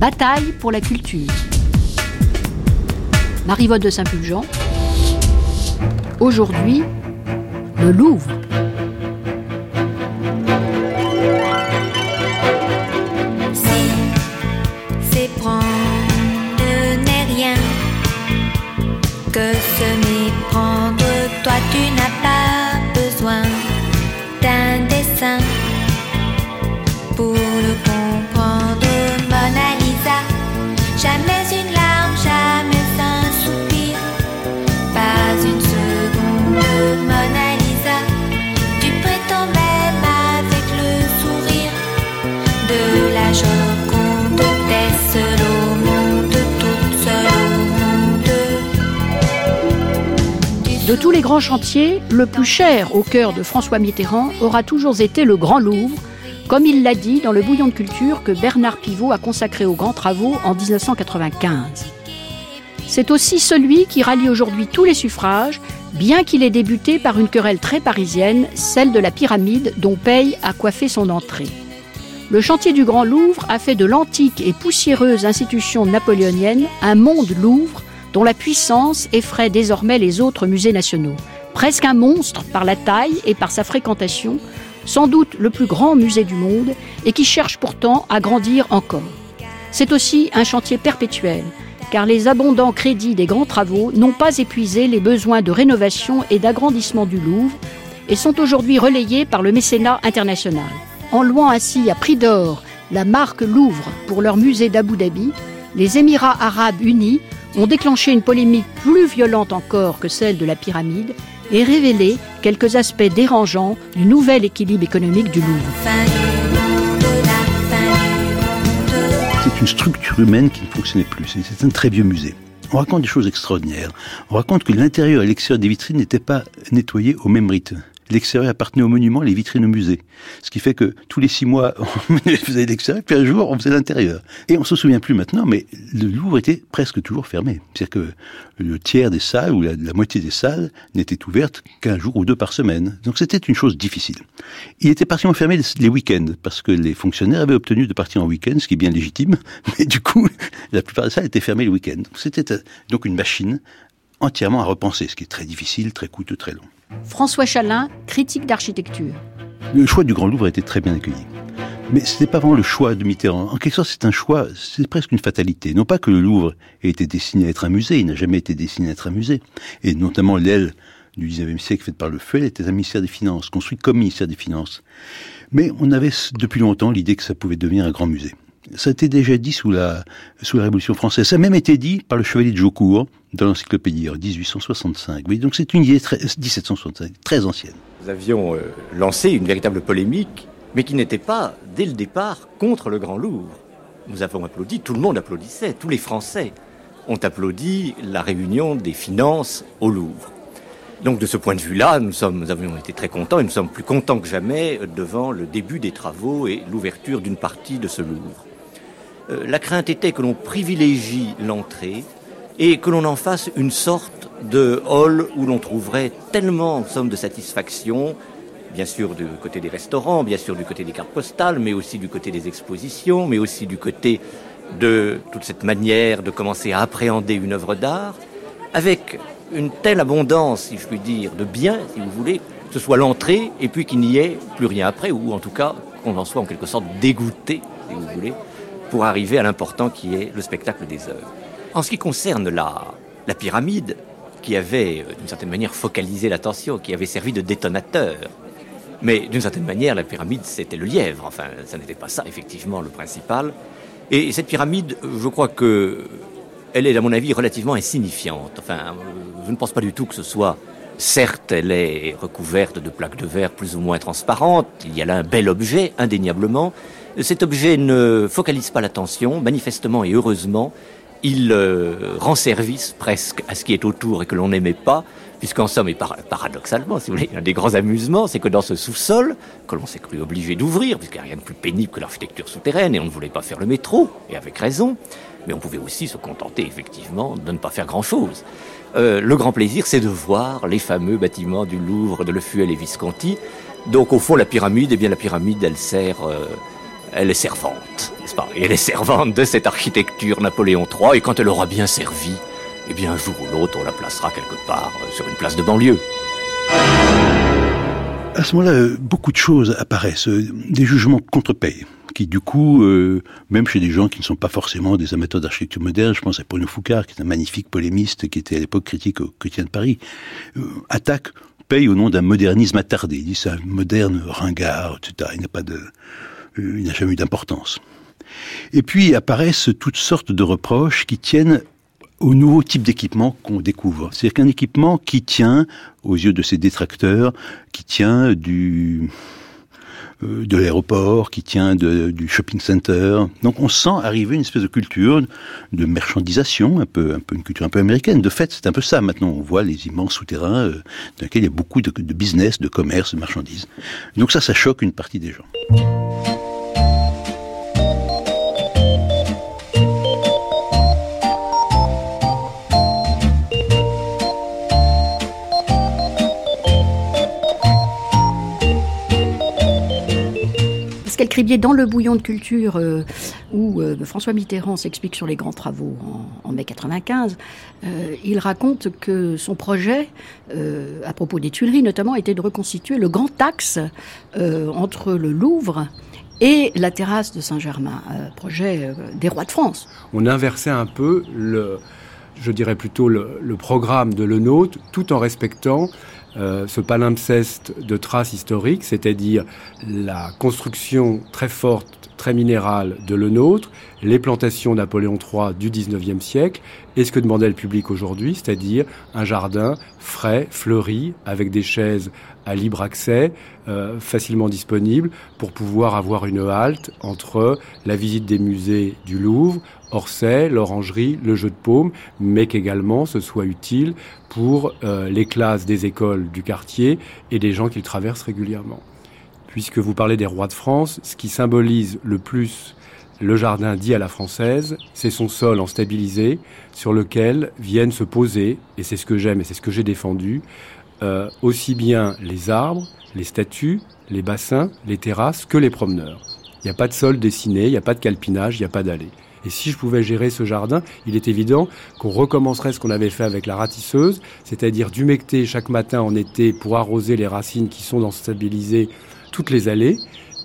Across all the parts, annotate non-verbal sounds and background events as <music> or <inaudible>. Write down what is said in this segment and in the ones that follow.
Bataille pour la culture. Marie-Vote de Saint-Pulgent. Aujourd'hui, le Louvre. Tous les grands chantiers, le plus cher au cœur de François Mitterrand aura toujours été le Grand Louvre, comme il l'a dit dans le bouillon de culture que Bernard Pivot a consacré aux grands travaux en 1995. C'est aussi celui qui rallie aujourd'hui tous les suffrages, bien qu'il ait débuté par une querelle très parisienne, celle de la pyramide dont Paye a coiffé son entrée. Le chantier du Grand Louvre a fait de l'antique et poussiéreuse institution napoléonienne un monde Louvre dont la puissance effraie désormais les autres musées nationaux. Presque un monstre par la taille et par sa fréquentation, sans doute le plus grand musée du monde et qui cherche pourtant à grandir encore. C'est aussi un chantier perpétuel, car les abondants crédits des grands travaux n'ont pas épuisé les besoins de rénovation et d'agrandissement du Louvre et sont aujourd'hui relayés par le mécénat international. En louant ainsi à prix d'or la marque Louvre pour leur musée d'Abu Dhabi, les Émirats arabes unis ont déclenché une polémique plus violente encore que celle de la pyramide et révélé quelques aspects dérangeants du nouvel équilibre économique du Louvre. C'est une structure humaine qui ne fonctionnait plus. C'est un très vieux musée. On raconte des choses extraordinaires. On raconte que l'intérieur et l'extérieur des vitrines n'étaient pas nettoyés au même rythme l'extérieur appartenait au monument, les vitrines au musée. Ce qui fait que tous les six mois, <laughs> on faisait l'extérieur, puis un jour, on faisait l'intérieur. Et on se souvient plus maintenant, mais le Louvre était presque toujours fermé. C'est-à-dire que le tiers des salles, ou la, moitié des salles, n'étaient ouvertes qu'un jour ou deux par semaine. Donc c'était une chose difficile. Il était partiellement fermé les week-ends, parce que les fonctionnaires avaient obtenu de partir en week-end, ce qui est bien légitime, <laughs> mais du coup, la plupart des salles étaient fermées le week-end. C'était euh, donc une machine entièrement à repenser, ce qui est très difficile, très coûteux, très long. François Chalin, critique d'architecture. Le choix du Grand Louvre a été très bien accueilli. Mais ce n'est pas vraiment le choix de Mitterrand. En quelque sorte, c'est un choix, c'est presque une fatalité. Non pas que le Louvre ait été destiné à être un musée, il n'a jamais été destiné à être un musée. Et notamment l'aile du 19e siècle faite par le feu, elle était un ministère des Finances, construit comme ministère des Finances. Mais on avait depuis longtemps l'idée que ça pouvait devenir un grand musée. Ça a été déjà dit sous la, Révolution française. Ça a même été dit par le chevalier de Jaucourt dans l'encyclopédie en 1865. Oui, donc c'est une idée très, 1765, très ancienne. Nous avions euh, lancé une véritable polémique, mais qui n'était pas, dès le départ, contre le Grand Louvre. Nous avons applaudi, tout le monde applaudissait, tous les Français ont applaudi la réunion des finances au Louvre. Donc de ce point de vue-là, nous, nous avions été très contents et nous sommes plus contents que jamais devant le début des travaux et l'ouverture d'une partie de ce Louvre. Euh, la crainte était que l'on privilégie l'entrée et que l'on en fasse une sorte de hall où l'on trouverait tellement en somme de satisfaction, bien sûr du côté des restaurants, bien sûr du côté des cartes postales, mais aussi du côté des expositions, mais aussi du côté de toute cette manière de commencer à appréhender une œuvre d'art, avec une telle abondance, si je puis dire, de biens, si vous voulez, que ce soit l'entrée et puis qu'il n'y ait plus rien après, ou en tout cas qu'on en soit en quelque sorte dégoûté, si vous voulez, pour arriver à l'important qui est le spectacle des œuvres. En ce qui concerne la, la pyramide, qui avait euh, d'une certaine manière focalisé l'attention, qui avait servi de détonateur, mais d'une certaine manière, la pyramide, c'était le lièvre. Enfin, ça n'était pas ça, effectivement, le principal. Et cette pyramide, je crois que elle est, à mon avis, relativement insignifiante. Enfin, euh, je ne pense pas du tout que ce soit Certes, elle est recouverte de plaques de verre plus ou moins transparentes. Il y a là un bel objet, indéniablement. Cet objet ne focalise pas l'attention, manifestement et heureusement. Il euh, rend service presque à ce qui est autour et que l'on n'aimait pas, puisqu'en somme, et paradoxalement, si vous voulez, un des grands amusements, c'est que dans ce sous-sol, que l'on s'est cru obligé d'ouvrir, puisqu'il n'y a rien de plus pénible que l'architecture souterraine, et on ne voulait pas faire le métro, et avec raison, mais on pouvait aussi se contenter, effectivement, de ne pas faire grand-chose. Euh, le grand plaisir, c'est de voir les fameux bâtiments du Louvre, de Le Fuel et Visconti. Donc, au fond, la pyramide, eh bien, la pyramide, elle sert... Euh, elle est servante, n'est-ce pas? Et elle est servante de cette architecture Napoléon III, et quand elle aura bien servi, eh bien un jour ou l'autre, on la placera quelque part euh, sur une place de banlieue. À ce moment-là, euh, beaucoup de choses apparaissent, euh, des jugements contre-payés qui du coup, même chez des gens qui ne sont pas forcément des amateurs d'architecture moderne, je pense à Bruno Foucard, qui est un magnifique polémiste, qui était à l'époque critique au quotidien de Paris, attaque, paye au nom d'un modernisme attardé. Il dit c'est un moderne ringard, etc. Il n'a pas de, il n'a jamais eu d'importance. Et puis apparaissent toutes sortes de reproches qui tiennent au nouveau type d'équipement qu'on découvre. C'est-à-dire qu'un équipement qui tient, aux yeux de ses détracteurs, qui tient du euh, de l'aéroport, qui tient du shopping center. Donc on sent arriver une espèce de culture de marchandisation, un peu, un peu une culture un peu américaine. De fait, c'est un peu ça maintenant. On voit les immenses souterrains euh, dans lesquels il y a beaucoup de business, de commerce, de marchandises. Donc ça, ça choque une partie des gens. Dans le bouillon de culture euh, où euh, François Mitterrand s'explique sur les grands travaux en, mai 95, euh, il raconte que son projet, à propos des Tuileries notamment, était de reconstituer le grand axe entre le Louvre et la terrasse de Saint-Germain, projet des rois de France. On inversait un peu le, je dirais plutôt le, programme de Le tout en respectant euh, ce palimpseste de traces historiques, c'est-à-dire la construction très forte, très minérale de le nôtre, les plantations Napoléon III du XIXe siècle, et ce que demandait le public aujourd'hui, c'est-à-dire un jardin frais, fleuri, avec des chaises à libre accès, euh, facilement disponibles, pour pouvoir avoir une halte entre la visite des musées du Louvre, Orsay, l'orangerie, le jeu de paume, mais qu'également ce soit utile pour euh, les classes des écoles du quartier et des gens qu'ils traversent régulièrement. Puisque vous parlez des rois de France, ce qui symbolise le plus le jardin dit à la française, c'est son sol en stabilisé sur lequel viennent se poser, et c'est ce que j'aime et c'est ce que j'ai défendu, euh, aussi bien les arbres, les statues, les bassins, les terrasses que les promeneurs. Il n'y a pas de sol dessiné, il n'y a pas de calpinage, il n'y a pas d'allée. Et si je pouvais gérer ce jardin, il est évident qu'on recommencerait ce qu'on avait fait avec la ratisseuse, c'est-à-dire d'humecter chaque matin en été pour arroser les racines qui sont dans stabilisé toutes les allées,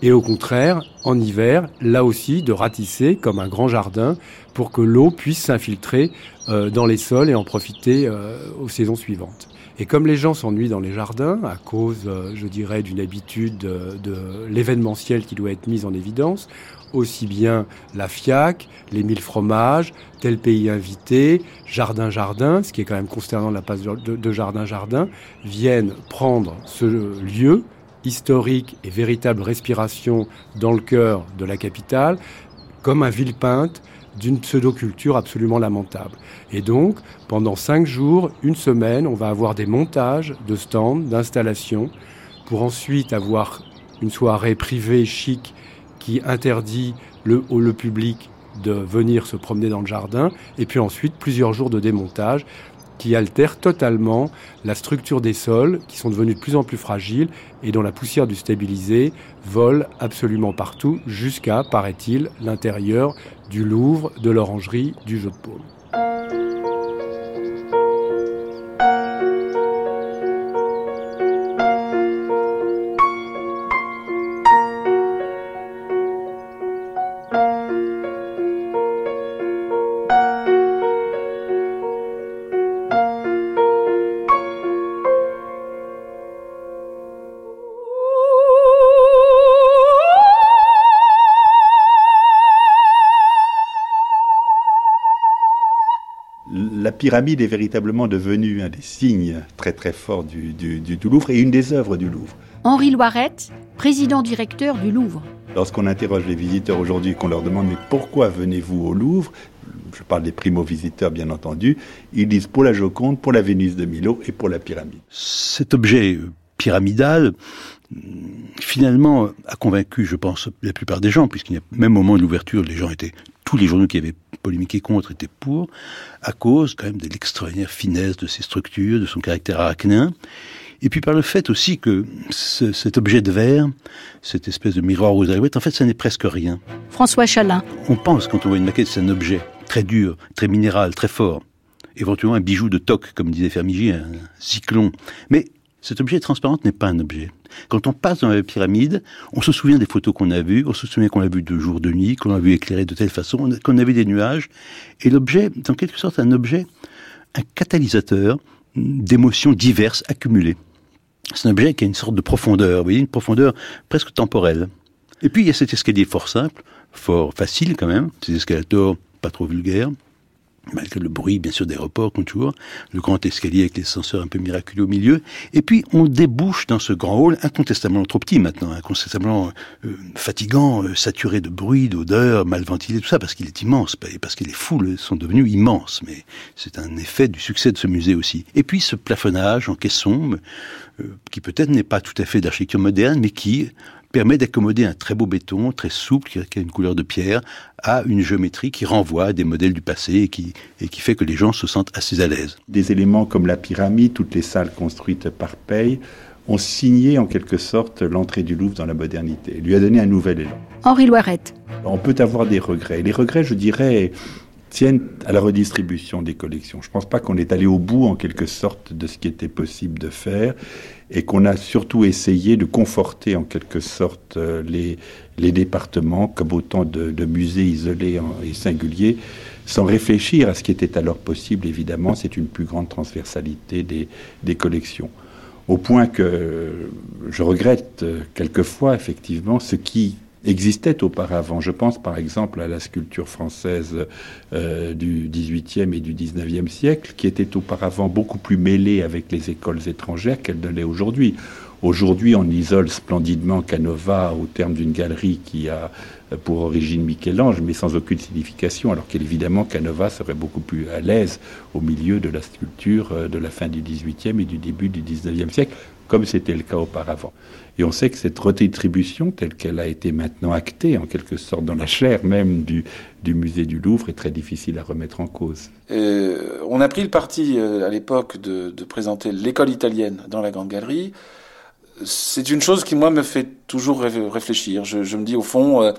et au contraire, en hiver, là aussi, de ratisser comme un grand jardin pour que l'eau puisse s'infiltrer euh, dans les sols et en profiter euh, aux saisons suivantes. Et comme les gens s'ennuient dans les jardins, à cause, euh, je dirais, d'une habitude de, de l'événementiel qui doit être mis en évidence, aussi bien la FIAC, les mille fromages, tel pays invité, Jardin Jardin, ce qui est quand même consternant la passe de, Jardin Jardin, viennent prendre ce lieu historique et véritable respiration dans le cœur de la capitale comme un ville-peinte d'une pseudo-culture absolument lamentable. Et donc, pendant cinq jours, une semaine, on va avoir des montages de stands, d'installations, pour ensuite avoir une soirée privée, chic, qui interdit le, le public de venir se promener dans le jardin, et puis ensuite plusieurs jours de démontage qui altèrent totalement la structure des sols, qui sont devenus de plus en plus fragiles et dont la poussière du stabilisé vole absolument partout, jusqu'à, paraît-il, l'intérieur du Louvre, de l'orangerie, du jeu de paume. Pyramide est véritablement devenue un des signes très très forts du, du, Louvre et une des œuvres du Louvre. Henri Loirette, président-directeur du Louvre. Lorsqu'on interroge les visiteurs aujourd'hui, qu'on leur demande mais pourquoi venez-vous au Louvre? Je parle des primo-visiteurs bien entendu. Ils disent pour la Joconde, pour la Vénus de Milo et pour la pyramide. Cet objet pyramidal, finalement, a convaincu, je pense, la plupart des gens, puisqu'il y a même au moment de l'ouverture, les gens étaient, tous les journaux qui avaient polémiqué contre étaient pour, à cause quand même de l'extraordinaire finesse de ses structures, de son caractère arachnéen. Et puis par le fait aussi que cet objet de verre, cette espèce de miroir aux alouettes, en fait, ça n'est presque rien. François Chalin. On pense, quand on voit une maquette, c'est un objet très dur, très minéral, très fort. Éventuellement un bijou de toc, comme disait Fermigi, un cyclone. Mais cet objet transparent n'est pas un objet. Quand on passe dans la pyramide, on se souvient des photos qu'on a vues, on se souvient qu'on l'a vu de jour, de nuit, qu'on l'a vu éclairé de telle façon, qu'on a vu des nuages. Et l'objet est en quelque sorte un objet, un catalyseur d'émotions diverses accumulées. C'est un objet qui a une sorte de profondeur, vous voyez, une profondeur presque temporelle. Et puis il y a cet escalier fort simple, fort facile quand même, ces escalators pas trop vulgaires, malgré le bruit, bien sûr, d'aéroport, comme toujours, le grand escalier avec les ascenseurs un peu miraculeux au milieu. Et puis, on débouche dans ce grand hall, incontestablement trop petit maintenant, incontestablement euh, fatigant, euh, saturé de bruit, d'odeur, mal ventilé, tout ça, parce qu'il est immense, parce que les foules sont devenues immenses. Mais c'est un effet du succès de ce musée aussi. Et puis, ce plafonnage en caisson, euh, qui peut-être n'est pas tout à fait d'architecture moderne, mais qui permet d'accommoder un très beau béton, très souple, qui a une couleur de pierre, à une géométrie qui renvoie à des modèles du passé et qui, et qui fait que les gens se sentent assez à l'aise. Des éléments comme la pyramide, toutes les salles construites par Paye, ont signé en quelque sorte l'entrée du Louvre dans la modernité, lui a donné un nouvel élan. Henri Loirette. On peut avoir des regrets. Les regrets, je dirais, tiennent à la redistribution des collections. Je ne pense pas qu'on est allé au bout en quelque sorte de ce qui était possible de faire et qu'on a surtout essayé de conforter en quelque sorte euh, les, départements comme autant de, musées isolés et singuliers sans réfléchir à ce qui était alors possible, évidemment, c'est une plus grande transversalité des, des collections. Au point que je regrette euh, quelquefois, effectivement, ce qui existait auparavant. Je pense par exemple à la sculpture française euh, du XVIIIe et du XIXe siècle, qui était auparavant beaucoup plus mêlée avec les écoles étrangères qu'elle ne l'est aujourd'hui. Aujourd'hui, on isole splendidement Canova au terme d'une galerie qui a pour origine Michel-Ange, mais sans aucune signification, alors qu'évidemment Canova serait beaucoup plus à l'aise au milieu de la sculpture euh, de la fin du XVIIIe et du début du XIXe siècle, comme c'était le cas auparavant. Et on sait que cette redistribution, telle qu'elle a été maintenant actée, en quelque sorte dans la chair même du, du musée du Louvre, est très difficile à remettre en cause. Euh, on a pris le parti euh, à l'époque de, de, présenter l'école italienne dans la Grande Galerie. C'est une chose qui, moi, me fait toujours réfléchir. Je, me dis, au fond, euh,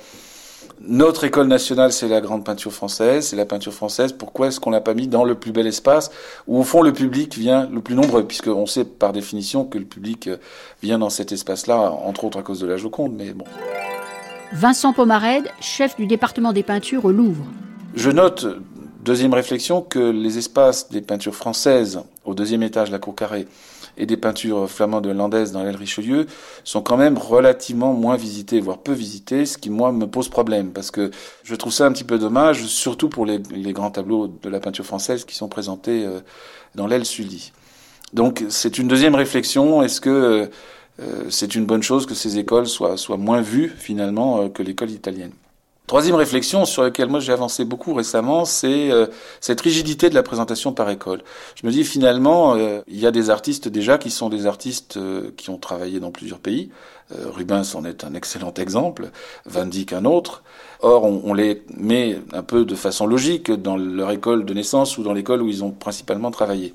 notre école nationale, c'est la grande peinture française, c'est la peinture française. Pourquoi est-ce qu'on l'a pas mis dans le plus bel espace où, au fond, le public vient le plus nombreux, puisqu'on sait par définition que le public euh, vient dans cet espace-là, entre autres à cause de la Joconde, mais bon. Vincent Pomarède, chef du département des peintures au Louvre. Je note, deuxième réflexion, que les espaces des peintures françaises au deuxième étage de la cour carrée et des peintures flamandes hollandaises dans l'aile Richelieu sont quand même relativement moins visitées, voire peu visitées, ce qui moi me pose problème parce que je trouve ça un petit peu dommage, surtout pour les, grands tableaux de la peinture française qui sont présentés euh, dans l'aile Sully. Donc c'est une deuxième réflexion. Est-ce que euh, c'est une bonne chose que ces écoles soient, soient moins vues finalement euh, que l'école italienne? Troisième réflexion sur laquelle moi j'ai avancé beaucoup récemment, c'est euh, cette rigidité de la présentation par école. Je me dis finalement, euh, il y a des artistes déjà qui sont des artistes euh, qui ont travaillé dans plusieurs pays. Rubens en est un excellent exemple, Van Dyck un autre. Or, on, on, les met un peu de façon logique dans leur école de naissance ou dans l'école où ils ont principalement travaillé.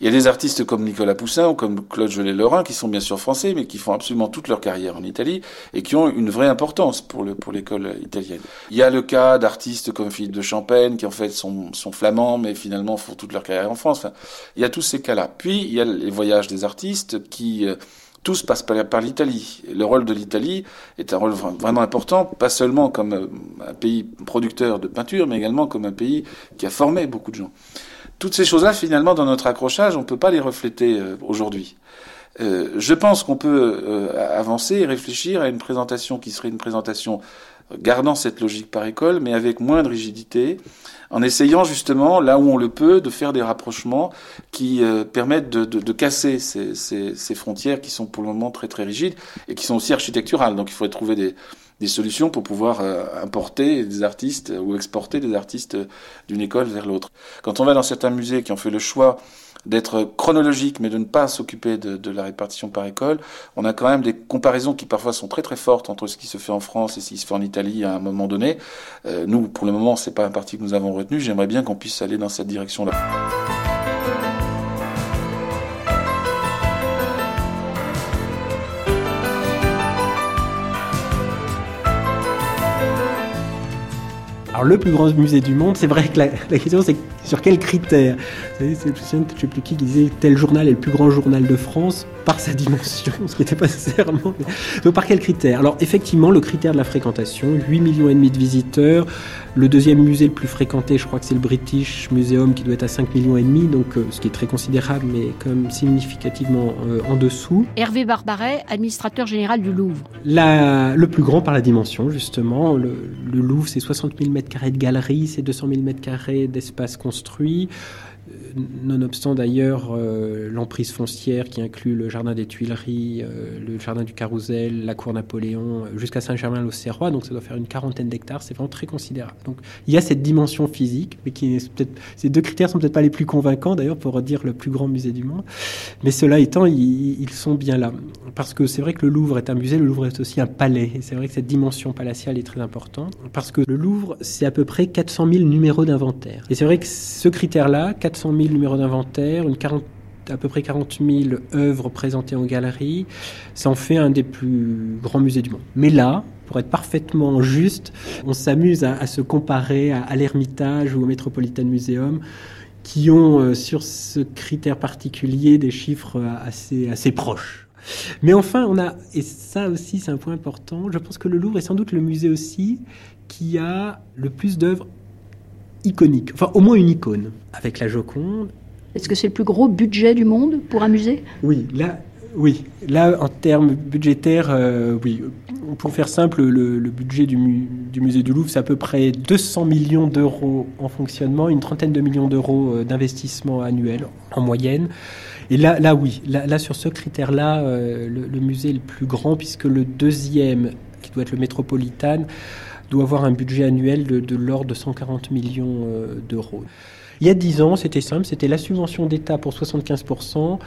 Il y a des artistes comme Nicolas Poussin ou comme Claude Gelé-Lorrain qui sont bien sûr français, mais qui font absolument toute leur carrière en Italie et qui ont une vraie importance pour le pour l'école italienne. Il y a le cas d'artistes comme Philippe de Champagne qui en fait sont, sont flamands, mais finalement font toute leur carrière en France. Enfin, il y a tous ces cas-là. Puis il y a les voyages des artistes qui euh, tous passent par, l'Italie. Le rôle de l'Italie est un rôle vraiment important, pas seulement comme euh, un pays producteur de peinture, mais également comme un pays qui a formé beaucoup de gens. Toutes ces choses-là, finalement, dans notre accrochage, on ne peut pas les refléter euh, aujourd'hui. Euh, je pense qu'on peut euh, avancer et réfléchir à une présentation qui serait une présentation gardant cette logique par école, mais avec moins de rigidité, en essayant justement, là où on le peut, de faire des rapprochements qui permettent de, casser ces, ces, ces, frontières qui sont pour le moment très très rigides et qui sont aussi architecturales. Donc il faudrait trouver des, des solutions pour pouvoir euh, importer des artistes ou exporter des artistes d'une école vers l'autre. Quand on va dans certains musées qui ont fait le choix d'être chronologique mais de ne pas s'occuper de, de, la répartition par école, on a quand même des comparaisons qui parfois sont très très fortes entre ce qui se fait en France et ce qui se fait en Italie à un moment donné. Euh, nous, pour le moment, c'est pas un parti que nous avons retenu. J'aimerais bien qu'on puisse aller dans cette direction-là. Alors le plus grand musée du monde, c'est vrai que la, question c'est sur quels critères? Vous savez, c'est je ne sais plus qui disait tel journal est le plus grand journal de France par sa dimension, <laughs> ce qui n'était pas nécessairement. Donc par quels critères? Alors effectivement, le critère de la fréquentation, 8 millions et demi de visiteurs. Le deuxième musée le plus fréquenté, je crois que c'est le British Museum qui doit être à 5 millions et demi, donc euh, ce qui est très considérable, mais quand même significativement euh, en dessous. Hervé Barbaret, administrateur général du Louvre. La, le plus grand par la dimension, justement. Le, le Louvre, c'est 60 000 mètres carrés de galeries, c'est 200 000 mètres carrés d'espace construit nonobstant d'ailleurs euh, l'emprise foncière qui inclut le jardin des Tuileries, euh, le jardin du Carrousel, la cour Napoléon, euh, jusqu'à Saint-Germain-l'Auxerrois, donc ça doit faire une quarantaine d'hectares, c'est vraiment très considérable. Donc il y a cette dimension physique, mais qui est peut-être, ces deux critères sont peut-être pas les plus convaincants d'ailleurs pour dire le plus grand musée du monde, mais cela étant, ils, ils sont bien là. Parce que c'est vrai que le Louvre est un musée, le Louvre est aussi un palais, et c'est vrai que cette dimension palatiale est très importante, parce que le Louvre, c'est à peu près 400 000 numéros d'inventaire. Et c'est vrai que ce critère-là, 400 000 numéros d'inventaire, une à peu près 40 000 œuvres présentées en galerie. Ça en fait un des plus grands musées du monde. Mais là, pour être parfaitement juste, on s'amuse à, se comparer à, l'Ermitage ou au Metropolitan Museum qui ont euh, sur ce critère particulier des chiffres assez, assez proches. Mais enfin, on a, et ça aussi c'est un point important, je pense que le Louvre est sans doute le musée aussi qui a le plus d'œuvres iconique, enfin au moins une icône, avec la Joconde. Est-ce que c'est le plus gros budget du monde pour un musée Oui, là, oui, là en termes budgétaires, euh, oui. Pour faire simple, le, budget du, musée du Louvre, c'est à peu près 200 millions d'euros en fonctionnement, une trentaine de millions d'euros euh, d'investissement annuel en moyenne. Et là, là oui, là, sur ce critère-là, euh, le, le, musée est le plus grand, puisque le deuxième, qui doit être le métropolitain, doit avoir un budget annuel de, l'ordre de 140 millions euh, d'euros. Il y a 10 ans, c'était simple, c'était la subvention d'État pour 75%,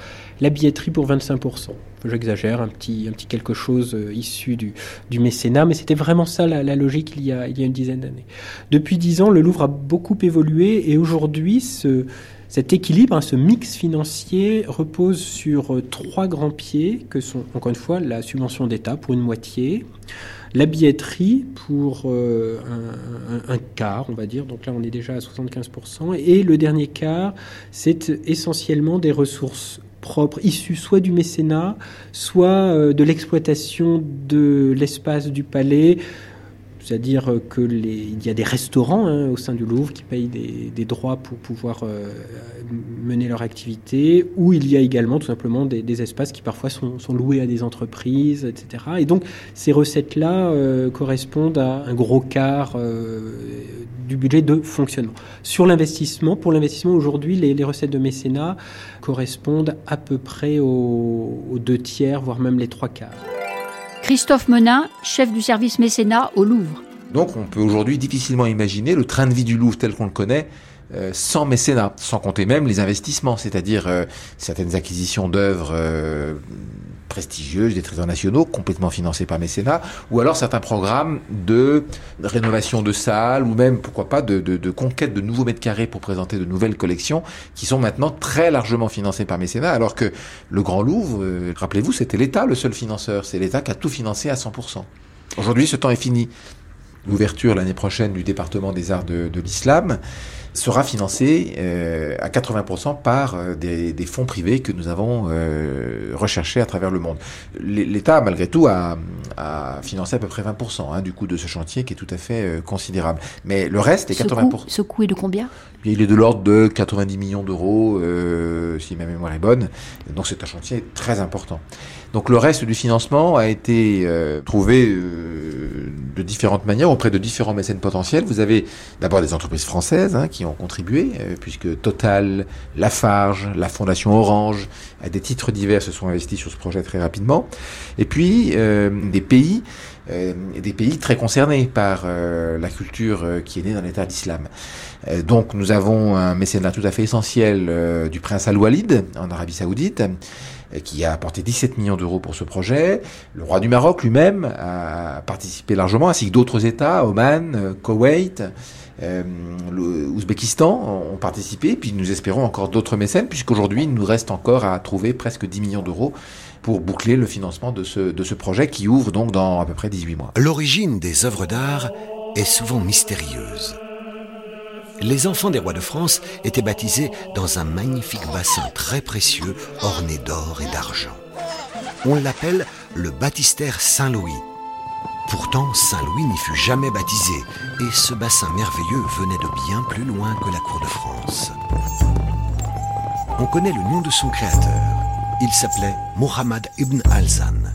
la billetterie pour 25%. J'exagère, un petit, un petit quelque chose euh, issu du, mécénat, mais c'était vraiment ça la, logique il y, a, une dizaine d'années. Depuis 10 ans, le Louvre a beaucoup évolué et aujourd'hui, ce, cet équilibre, hein, ce mix financier repose sur euh, trois grands pieds que sont, encore une fois, la subvention d'État pour une moitié, la billetterie pour euh, un, quart, on va dire, donc là on est déjà à 75%, et le dernier quart, c'est essentiellement des ressources propres issues soit du mécénat, soit euh, de l'exploitation de l'espace du palais, c'est-à-dire que il y a des restaurants hein, au sein du Louvre qui payent des, droits pour pouvoir euh, mener leur activité, ou il y a également tout simplement des, espaces qui parfois sont, loués à des entreprises, etc. Et donc ces recettes-là euh, correspondent à un gros quart euh, du budget de fonctionnement. Sur l'investissement, pour l'investissement aujourd'hui, les, recettes de mécénat correspondent à peu près aux deux tiers, voire même les trois quarts. Christophe Menin, chef du service mécénat au Louvre. Donc on peut aujourd'hui difficilement imaginer le train de vie du Louvre tel qu'on le connaît euh, sans mécénat, sans compter même les investissements, c'est-à-dire euh, certaines acquisitions d'œuvres euh, prestigieuses des trésors nationaux, complètement financés par mécénat, ou alors certains programmes de rénovation de salles, ou même, pourquoi pas, de, conquête de nouveaux mètres carrés pour présenter de nouvelles collections, qui sont maintenant très largement financés par mécénat, alors que le Grand Louvre, euh, rappelez-vous, c'était l'État le seul financeur, c'est l'État qui a tout financé à 100%. Aujourd'hui, ce temps est fini. L'ouverture l'année prochaine du département des arts de l'islam, sera financé euh, à 80% par euh, des, des, fonds privés que nous avons euh, recherchés à travers le monde. L'État, malgré tout, a, a, financé à peu près 20% hein, du coût de ce chantier qui est tout à fait euh, considérable. Mais le reste est ce 80%. Coût, ce coût est de combien? Il est de l'ordre de 90 millions d'euros, euh, si ma mémoire est bonne. Donc c'est un chantier très important. Donc le reste du financement a été euh, trouvé euh, de différentes manières auprès de différents mécènes potentiels. Vous avez d'abord des entreprises françaises hein, qui ont contribué, euh, puisque Total, Lafarge, la Fondation Orange, à des titres divers se sont investis sur ce projet très rapidement. Et puis des pays des pays très concernés par la culture qui est née dans l'État d'islam. donc nous avons un mécénat tout à fait essentiel du prince Al-Walid en Arabie Saoudite, qui a apporté 17 millions d'euros pour ce projet. Le roi du Maroc lui-même a participé largement, ainsi que d'autres États, Oman, euh, Koweït, euh, l'Ouzbékistan ont participé. Puis nous espérons encore d'autres mécènes, puisqu'aujourd'hui, il nous reste encore à trouver presque 10 millions d'euros pour boucler le financement de ce, de ce projet qui ouvre donc dans à peu près 18 mois. L'origine des œuvres d'art est souvent mystérieuse. Les enfants des rois de France étaient baptisés dans un magnifique bassin très précieux orné d'or et d'argent. On l'appelle le baptistère Saint-Louis. Pourtant, Saint-Louis n'y fut jamais baptisé, et ce bassin merveilleux venait de bien plus loin que la cour de France. On connaît le nom de son créateur. Il s'appelait Muhammad ibn al-Zan.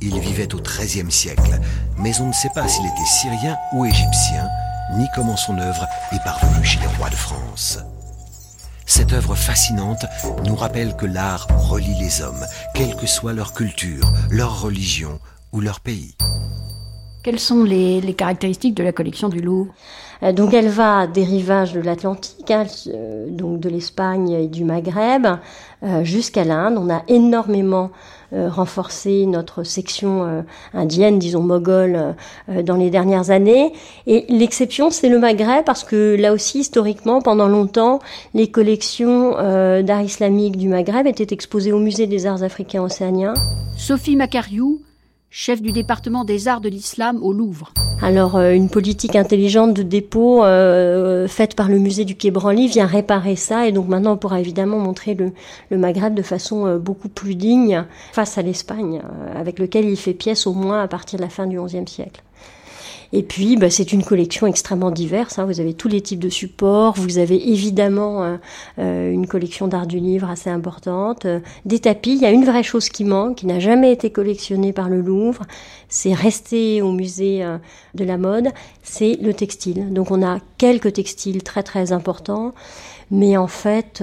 Il vivait au XIIIe siècle, mais on ne sait pas s'il était syrien ou égyptien, ni comment son œuvre est parvenue chez les rois de France. Cette œuvre fascinante nous rappelle que l'art relie les hommes, quelle que soit leur culture, leur religion ou leur pays. Quelles sont les, caractéristiques de la collection du Louvre? Donc elle va des rivages de l'Atlantique, hein, euh, donc de l'Espagne et du Maghreb, euh, jusqu'à l'Inde. On a énormément renforcé notre section indienne, disons moghole, dans les dernières années. Et l'exception, c'est le Maghreb, parce que là aussi, historiquement, pendant longtemps, les collections d'art islamique du Maghreb étaient exposées au musée des arts africains océaniens. Sophie Macariou, chef du département des arts de l'islam au Louvre. Alors euh, une politique intelligente de dépôt euh, faite par le musée du Quai Branly vient réparer ça et donc maintenant on pourra évidemment montrer le, le Maghreb de façon euh, beaucoup plus digne face à l'Espagne avec lequel il fait pièce au moins à partir de la fin du XIe siècle. Et puis, bah, c'est une collection extrêmement diverse. Hein. Vous avez tous les types de supports. Vous avez évidemment euh, euh, une collection d'art du livre assez importante. Euh, des tapis. Il y a une vraie chose qui manque, qui n'a jamais été collectionnée par le Louvre. C'est resté au musée de la mode. C'est le textile. Donc, on a quelques textiles très très importants, mais en fait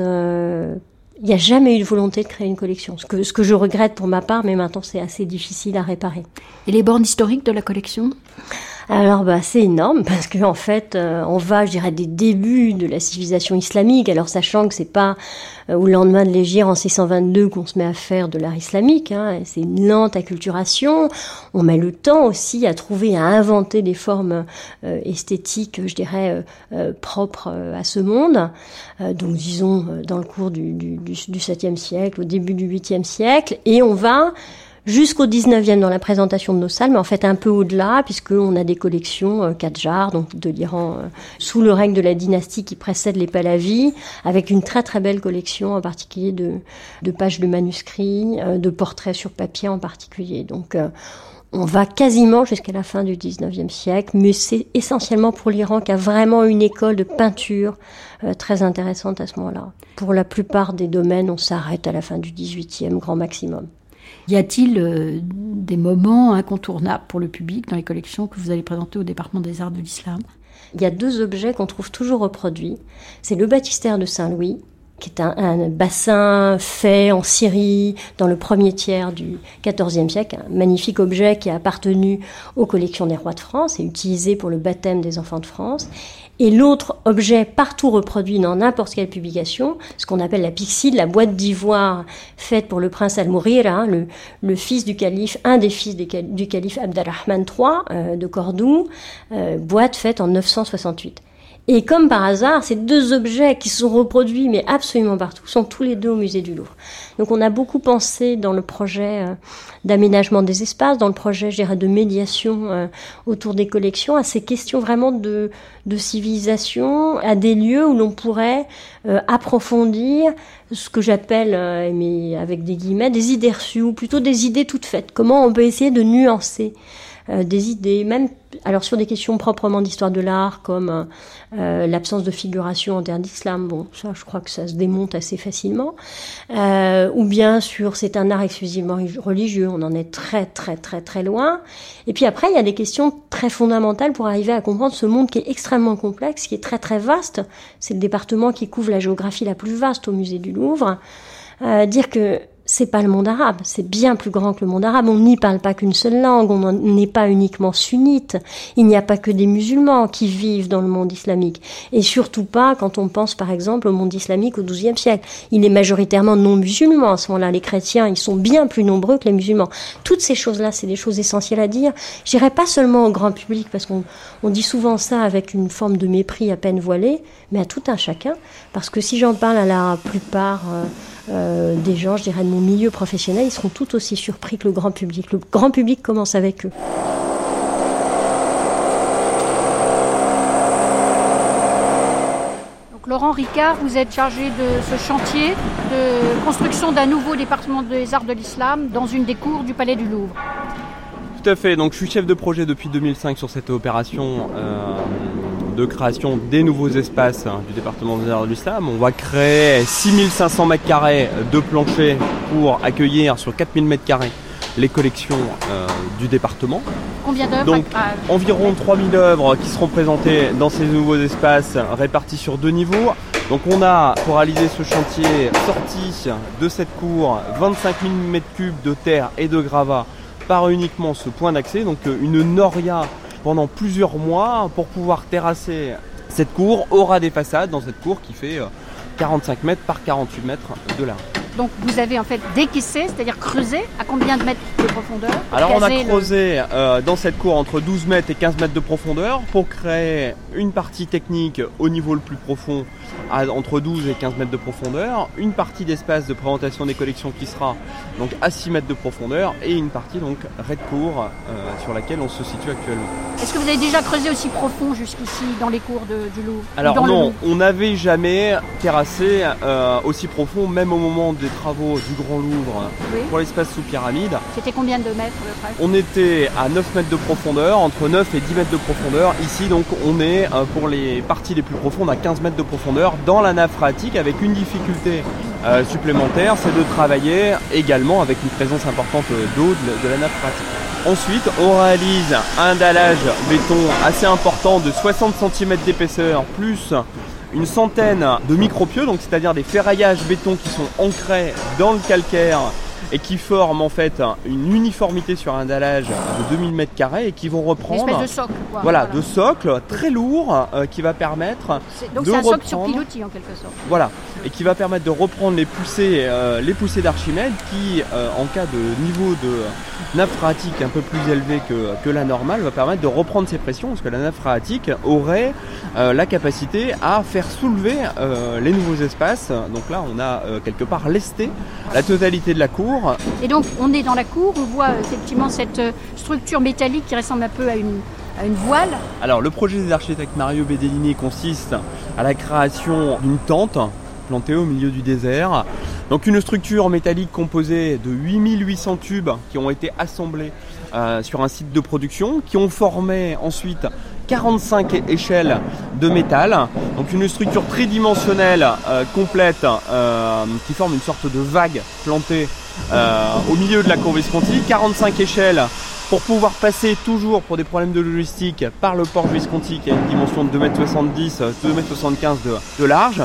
il n'y a jamais eu de volonté de créer une collection. Ce que, ce que je regrette pour ma part, mais maintenant c'est assez difficile à réparer. Et les bornes historiques de la collection? Alors bah c'est énorme parce que en fait euh, on va je dirais des débuts de la civilisation islamique. Alors sachant que c'est pas euh, au lendemain de l'Égypte en 622 qu'on se met à faire de l'art islamique hein, c'est une lente acculturation. On met le temps aussi à trouver à inventer des formes euh, esthétiques je dirais propres à ce monde. Donc disons dans le cours du, du, du, du 7e siècle au début du 8e siècle. Et on va jusqu'au 19e dans la présentation de nos salles, mais en fait un peu au-delà, puisqu'on a des collections euh, Kadjar, donc de l'Iran, euh, sous le règne de la dynastie qui précède les Pahlavis, avec une très très belle collection, en particulier de, de pages de manuscrits, euh, de portraits sur papier en particulier. Donc on va quasiment jusqu'à la fin du 19e siècle, mais c'est essentiellement pour l'Iran qui a vraiment une école de peinture très intéressante à ce moment-là. Pour la plupart des domaines, on s'arrête à la fin du 18e, grand maximum. Y a-t-il euh, des moments incontournables pour le public dans les collections que vous allez présenter au département des arts de l'islam? Il y a deux objets qu'on trouve toujours reproduits. C'est le baptistère de Saint-Louis, qui est un, bassin fait en Syrie dans le premier tiers du XIVe siècle, un magnifique objet qui a appartenu aux collections des rois de France et utilisé pour le baptême des enfants de France. Et l'autre objet partout reproduit dans n'importe quelle publication, ce qu'on appelle la pixide, la boîte d'ivoire faite pour le prince Al-Mourira, hein, le, fils du calife, un des fils du calife Abdelrahman III euh, de Cordoue, euh, boîte faite en 968. Et comme par hasard, ces deux objets qui sont reproduits, mais absolument partout, sont tous les deux au musée du Louvre. Donc on a beaucoup pensé dans le projet euh, d'aménagement des espaces, dans le projet, je dirais, de médiation euh, autour des collections, à ces questions vraiment de, de civilisation, à des lieux où l'on pourrait euh, approfondir ce que j'appelle, mais avec des guillemets, des idées reçues, ou plutôt des idées toutes faites. Comment on peut essayer de nuancer des idées, même alors sur des questions proprement d'histoire de l'art, comme euh, l'absence de figuration en terre d'islam, bon, ça je crois que ça se démonte assez facilement, euh, ou bien sur c'est un art exclusivement religieux, on en est très très très très loin. Et puis après, il y a des questions très fondamentales pour arriver à comprendre ce monde qui est extrêmement complexe, qui est très très vaste. C'est le département qui couvre la géographie la plus vaste au musée du Louvre. Euh, dire que c'est pas le monde arabe, c'est bien plus grand que le monde arabe. On n'y parle pas qu'une seule langue, on n'est pas uniquement sunnite. Il n'y a pas que des musulmans qui vivent dans le monde islamique. Et surtout pas quand on pense par exemple au monde islamique au XIIe siècle. Il est majoritairement non musulman à ce moment-là. Les chrétiens, ils sont bien plus nombreux que les musulmans. Toutes ces choses-là, c'est des choses essentielles à dire. Je dirais pas seulement au grand public, parce qu'on on dit souvent ça avec une forme de mépris à peine voilée, mais à tout un chacun. Parce que si j'en parle à la plupart... Euh, euh, des gens, je dirais, de mon milieu professionnel, ils seront tout aussi surpris que le grand public. Le grand public commence avec eux. Laurent Ricard, vous êtes chargé de ce chantier de construction d'un nouveau département des arts de l'islam dans une des cours du Palais du Louvre. Tout à fait, donc je suis chef de projet depuis 2005 sur cette opération. Euh, de création des nouveaux espaces hein, du département des arts de l'islam. On va créer 6500 m2 de plancher pour accueillir sur 4000 m2 les collections euh, du département. Combien d'œuvres Donc environ 3000 œuvres qui seront présentées dans ces nouveaux espaces répartis sur deux niveaux. Donc on a pour réaliser ce chantier sorti de cette cour 25 000 m3 de terre et de gravats par uniquement ce point d'accès, donc euh, une noria pendant plusieurs mois pour pouvoir terrasser cette cour. Aura des façades dans cette cour qui fait 45 euh, mètres par 48 mètres de large. Donc vous avez en fait décaissé, c'est-à-dire creusé, à combien de mètres de profondeur? Alors on a creusé euh, dans cette cour entre 12 mètres et 15 mètres de profondeur pour créer une partie technique au niveau le plus profond à entre 12 et 15 mètres de profondeur, une partie d'espace de présentation des collections qui sera donc à 6 mètres de profondeur et une partie donc red cour euh, sur laquelle on se situe actuellement. Est-ce que vous avez déjà creusé aussi profond jusqu'ici dans les cours du Louvre Alors non, on n'avait jamais terrassé euh, aussi profond, même au moment des travaux du Grand Louvre pour l'espace sous pyramide. C'était combien de mètres On était à 9 mètres de profondeur, entre 9 et 10 mètres de profondeur. Ici donc on est euh, pour les parties les plus profondes à 15 mètres de profondeur dans la nappe phréatique avec une difficulté euh, supplémentaire, c'est de travailler également avec une présence importante d'eau de, la nappe phréatique. Ensuite, on réalise un dallage béton assez important de 60 cm d'épaisseur plus une centaine de micropieux, donc c'est-à-dire des ferraillages béton qui sont ancrés dans le calcaire et qui forment en fait une uniformité sur un dallage de 2000 mètres carrés et qui vont reprendre de socle, voilà, de socle très lourd euh, qui va permettre donc c'est un socle sur pilotis en quelque sorte. Voilà. Et qui va permettre de reprendre les poussées euh, les poussées d'Archimède qui euh, en cas de niveau de nappe phréatique un peu plus élevé que, que, la normale va permettre de reprendre ces pressions parce que la nappe phréatique aurait la capacité à faire soulever les nouveaux espaces. Donc là on a quelque part lesté la totalité de la cour et donc on est dans la cour, on voit euh, effectivement cette euh, structure métallique qui ressemble un peu à une, une voile. Alors le projet des architectes Mario Bedellini consiste à la création d'une tente plantée au milieu du désert. Donc une structure métallique composée de 8800 tubes qui ont été assemblés euh, sur un site de production, qui ont formé ensuite 45 échelles de métal. Donc une structure tridimensionnelle complète qui forme une sorte de vague plantée au milieu de la cour Visconti, 45 échelles pour pouvoir passer toujours pour des problèmes de logistique par le port Visconti qui a une dimension de 2m70, 2m75 de, large.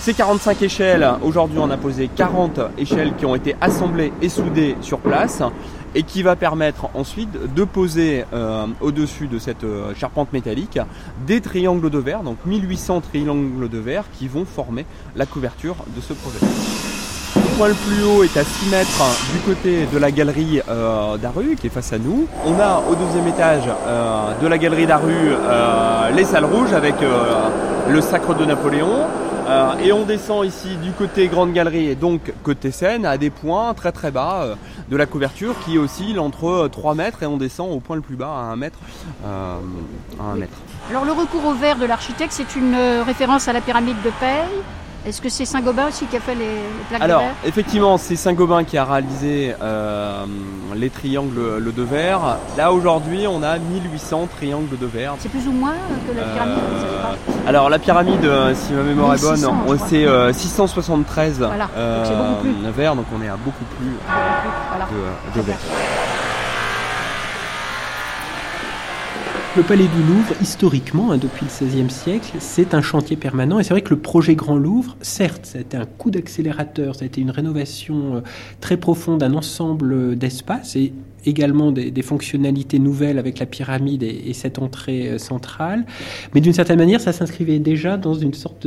Ces 45 échelles, aujourd'hui on a posé 40 échelles qui ont été assemblées et soudées sur place et qui va permettre ensuite de poser euh, au-dessus de cette euh, charpente métallique des triangles de verre, donc 1800 triangles de verre qui vont former la couverture de ce projet point le plus haut est à 6 mètres du côté de la galerie euh, qui est face à nous. On a au deuxième étage euh, de la galerie d'Aru euh, les salles rouges avec le sacre de Napoléon. et on descend ici du côté grande galerie et donc côté scène à des points très très bas de la couverture qui oscille entre 3 mètres et on descend au point le plus bas à 1 mètre. à 1 mètre. Alors le recours au verre de l'architecte c'est une référence à la pyramide de Paye est-ce que c'est Saint-Gobain aussi qui a fait les, plaques Alors, de verre effectivement, c'est Saint-Gobain qui a réalisé euh, les triangles de verre. Là, aujourd'hui, on a 1800 triangles de verre. C'est plus ou moins que la pyramide euh, Alors, la pyramide, euh, si ma mémoire est bonne, c'est 673 voilà. donc verres, donc on est à beaucoup plus, de, de verre. Le Palais du Louvre, historiquement, hein, depuis le XVIe siècle, c'est un chantier permanent. Et c'est vrai que le projet Grand Louvre, certes, ça a été un coup d'accélérateur, ça a été une rénovation euh, très profonde d'un ensemble d'espaces et également des, fonctionnalités nouvelles avec la pyramide et, cette entrée euh, centrale. Mais d'une certaine manière, ça s'inscrivait déjà dans une sorte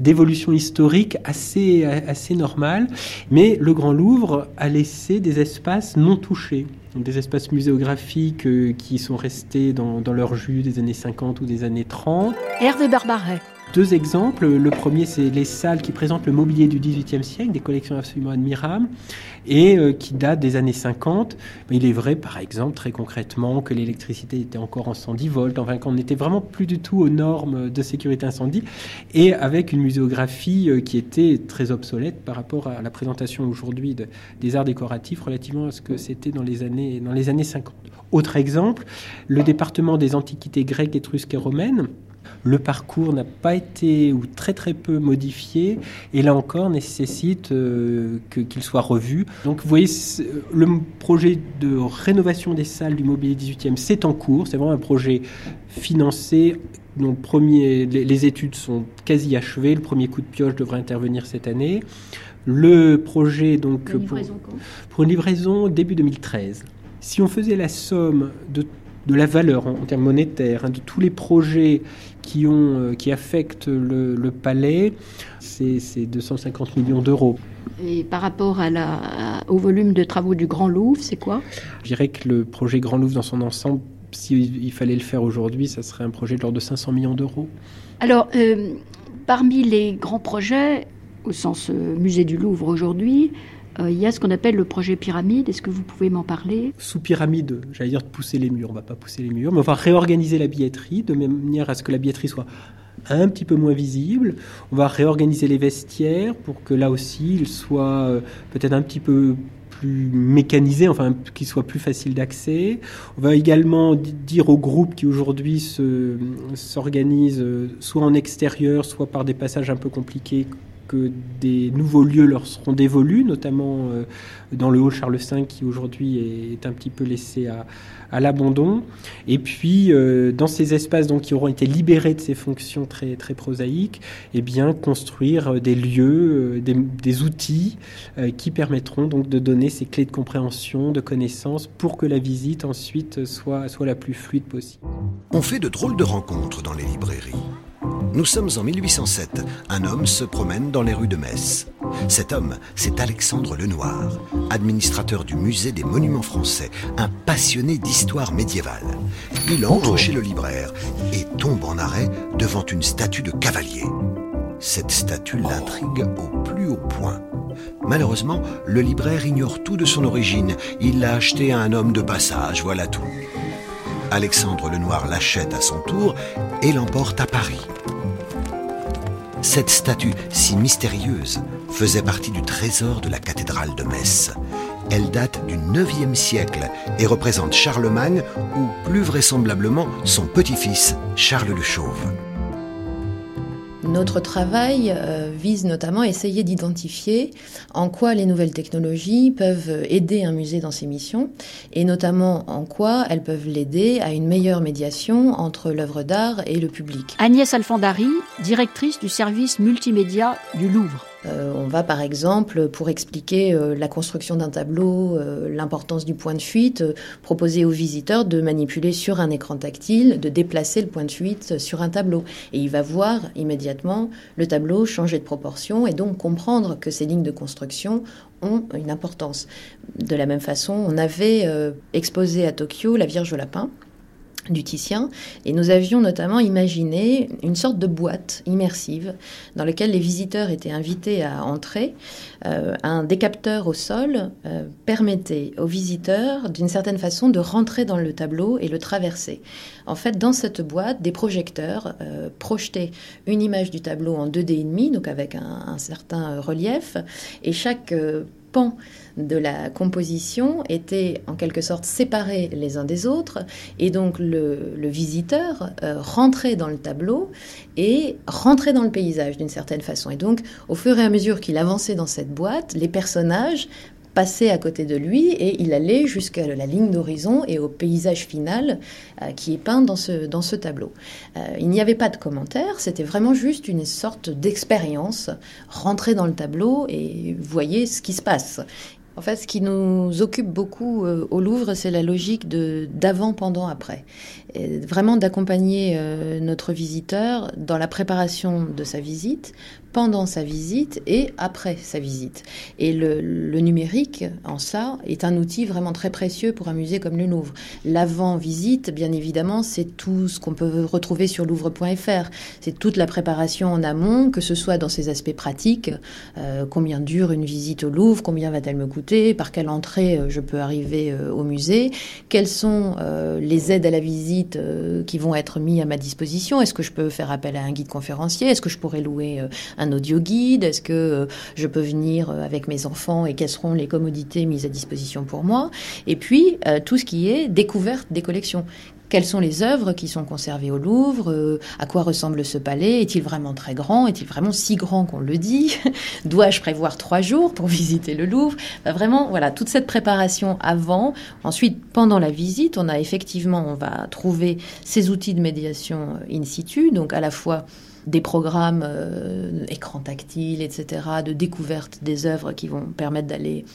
d'évolution historique assez, assez normale. Mais le Grand Louvre a laissé des espaces non touchés des espaces muséographiques euh, qui sont restés dans, leur jus des années 50 ou des années 30. Hervé Barbaret. Deux exemples. Le premier, c'est les salles qui présentent le mobilier du XVIIIe siècle, des collections absolument admirables, et euh, qui datent des années 50. Mais il est vrai, par exemple, très concrètement, que l'électricité était encore en 110 volts, enfin qu'on n'était vraiment plus du tout aux normes de sécurité incendie, et avec une muséographie euh, qui était très obsolète par rapport à la présentation aujourd'hui des arts décoratifs relativement à ce que c'était dans dans les années 50. Autre exemple, le département des antiquités grecques, étrusques et romaines le parcours n'a pas été ou très très peu modifié et là encore nécessite euh, qu'il soit revu. Donc vous voyez, le projet de rénovation des salles du mobilier 18e, c'est en cours. C'est vraiment un projet financé. Donc, premier, les, études sont quasi achevées. Le premier coup de pioche devrait intervenir cette année. Le projet, donc, pour, pour une livraison début 2013. Si on faisait la somme de de la valeur en, termes monétaires, hein, de tous les projets qui, ont, euh, qui affectent le, palais, c'est 250 millions d'euros. Et par rapport à la, au volume de travaux du Grand Louvre, c'est quoi? Je dirais que le projet Grand Louvre dans son ensemble, s'il fallait le faire aujourd'hui, ça serait un projet de l'ordre de 500 millions d'euros. Alors, euh, parmi les grands projets, au sens euh, musée du Louvre aujourd'hui, euh, il y a ce qu'on appelle le projet pyramide. Est-ce que vous pouvez m'en parler? Sous pyramide, j'allais dire de pousser les murs. On va pas pousser les murs, mais on va réorganiser la billetterie de manière à ce que la billetterie soit un petit peu moins visible. On va réorganiser les vestiaires pour que là aussi, il soit euh, peut-être un petit peu plus mécanisé, enfin qu'il soit plus facile d'accès. On va également dire aux groupes qui aujourd'hui s'organisent euh, soit en extérieur, soit par des passages un peu compliqués que des nouveaux lieux leur seront dévolus, notamment euh, dans le Haut Charles V qui aujourd'hui est un petit peu laissé à, l'abandon. Et puis euh, dans ces espaces donc, qui auront été libérés de ces fonctions très, très prosaïques, eh bien, construire des lieux, euh, des, outils qui permettront donc de donner ces clés de compréhension, de connaissance pour que la visite ensuite soit, soit la plus fluide possible. On fait de drôles de rencontres dans les librairies. Nous sommes en 1807. Un homme se promène dans les rues de Metz. Cet homme, c'est Alexandre Lenoir, administrateur du musée des monuments français, un passionné d'histoire médiévale. Il entre chez le libraire et tombe en arrêt devant une statue de cavalier. Cette statue l'intrigue au plus haut point. Malheureusement, le libraire ignore tout de son origine. Il l'a acheté à un homme de passage, voilà tout. Alexandre Lenoir l'achète à son tour et l'emporte à Paris. Cette statue si mystérieuse faisait partie du trésor de la cathédrale de Metz. Elle date du 9e siècle et représente Charlemagne ou plus vraisemblablement son petit-fils Charles le Chauve. Notre travail euh, vise notamment à essayer d'identifier en quoi les nouvelles technologies peuvent aider un musée dans ses missions et notamment en quoi elles peuvent l'aider à une meilleure médiation entre l'œuvre d'art et le public. Agnès Alfandari, directrice du service multimédia du Louvre. Euh, on va par exemple, pour expliquer euh, la construction d'un tableau, euh, l'importance du point de fuite, proposer aux visiteurs de manipuler sur un écran tactile, de déplacer le point de fuite sur un tableau. Et il va voir immédiatement le tableau changer de proportion et donc comprendre que ces lignes de construction ont une importance. De la même façon, on avait exposé à Tokyo la Vierge au lapin du Titien, et nous avions notamment imaginé une sorte de boîte immersive dans laquelle les visiteurs étaient invités à entrer. Euh, un décapteur au sol euh, permettait aux visiteurs, d'une certaine façon, de rentrer dans le tableau et le traverser. En fait, dans cette boîte, des projecteurs euh, projetaient une image du tableau en 2D donc avec un, un certain relief, et chaque pan de la composition étaient en quelque sorte séparés les uns des autres, et donc le, visiteur euh, rentrait dans le tableau et rentrait dans le paysage d'une certaine façon. Et donc, au fur et à mesure qu'il avançait dans cette boîte, les personnages passaient à côté de lui et il allait jusqu'à la ligne d'horizon et au paysage final euh, qui est peint dans ce, dans ce tableau. Euh, il n'y avait pas de commentaires, c'était vraiment juste une sorte d'expérience. Rentrer dans le tableau et voyez ce qui se passe. En fait, ce qui nous occupe beaucoup euh, au Louvre, c'est la logique de d'avant, pendant, après. Vraiment d'accompagner euh, notre visiteur dans la préparation de sa visite, pendant sa visite et après sa visite. Et le, numérique, en ça, est un outil vraiment très précieux pour un musée comme le Louvre. L'avant-visite, bien évidemment, c'est tout ce qu'on peut retrouver sur louvre.fr. C'est toute la préparation en amont, que ce soit dans ses aspects pratiques, euh, combien dure une visite au Louvre, combien va-t-elle me coûter, par quelle entrée euh, je peux arriver au musée, quelles sont les aides à la visite euh, qui vont être mis à ma disposition, est-ce que je peux faire appel à un guide conférencier, est-ce que je pourrais louer euh, un audio guide? Est-ce que euh, je peux venir avec mes enfants et quelles seront les commodités mises à disposition pour moi? Et puis, tout ce qui est découverte des collections. Quelles sont les œuvres qui sont conservées au Louvre? Euh, À quoi ressemble ce palais? Est-il vraiment très grand? Est-il vraiment si grand qu'on le dit? <laughs> Dois-je prévoir trois jours pour <laughs> visiter le Louvre? Vraiment, voilà, toute cette préparation avant. Ensuite, pendant la visite, on a effectivement, on va trouver ces outils de médiation in situ, donc à la fois des programmes euh, écran tactile, etc., de découverte des œuvres qui vont permettre d'aller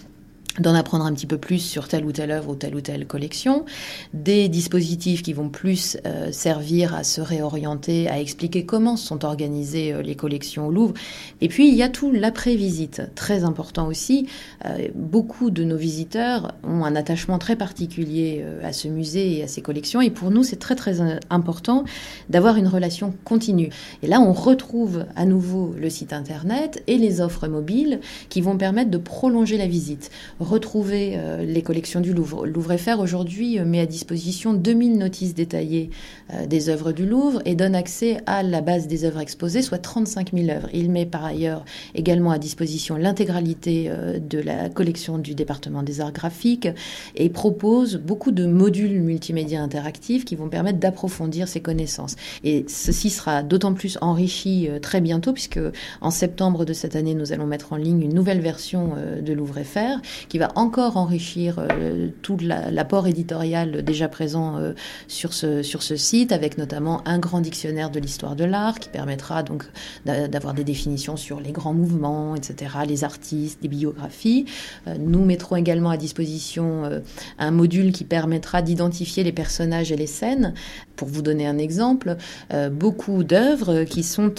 d'en apprendre un petit peu plus sur telle ou telle œuvre ou telle ou telle collection, des dispositifs qui vont plus euh, servir à se réorienter, à expliquer comment sont organisées euh, les collections au Louvre. Et puis il y a tout l'après-visite, très important aussi. Euh, beaucoup de nos visiteurs ont un attachement très particulier à ce musée et à ces collections, et pour nous c'est très très important d'avoir une relation continue. Et là on retrouve à nouveau le site internet et les offres mobiles qui vont permettre de prolonger la visite retrouver euh, les collections du Louvre. Louvre-FR aujourd'hui euh, met à disposition 2000 notices détaillées euh, des œuvres du Louvre et donne accès à la base des œuvres exposées, soit 35 000 œuvres. Il met par ailleurs également à disposition l'intégralité de la collection du département des arts graphiques et propose beaucoup de modules multimédia interactifs qui vont permettre d'approfondir ses connaissances. Et ceci sera d'autant plus enrichi très bientôt puisque en septembre de cette année, nous allons mettre en ligne une nouvelle version de Louvre-FR qui va encore enrichir euh, tout l'apport éditorial déjà présent euh, sur, ce, sur ce site, avec notamment un grand dictionnaire de l'histoire de l'art qui permettra donc d'avoir des définitions sur les grands mouvements, etc., les artistes, des biographies. Euh, nous mettrons également à disposition un module qui permettra d'identifier les personnages et les scènes. Pour vous donner un exemple, beaucoup d'œuvres qui sont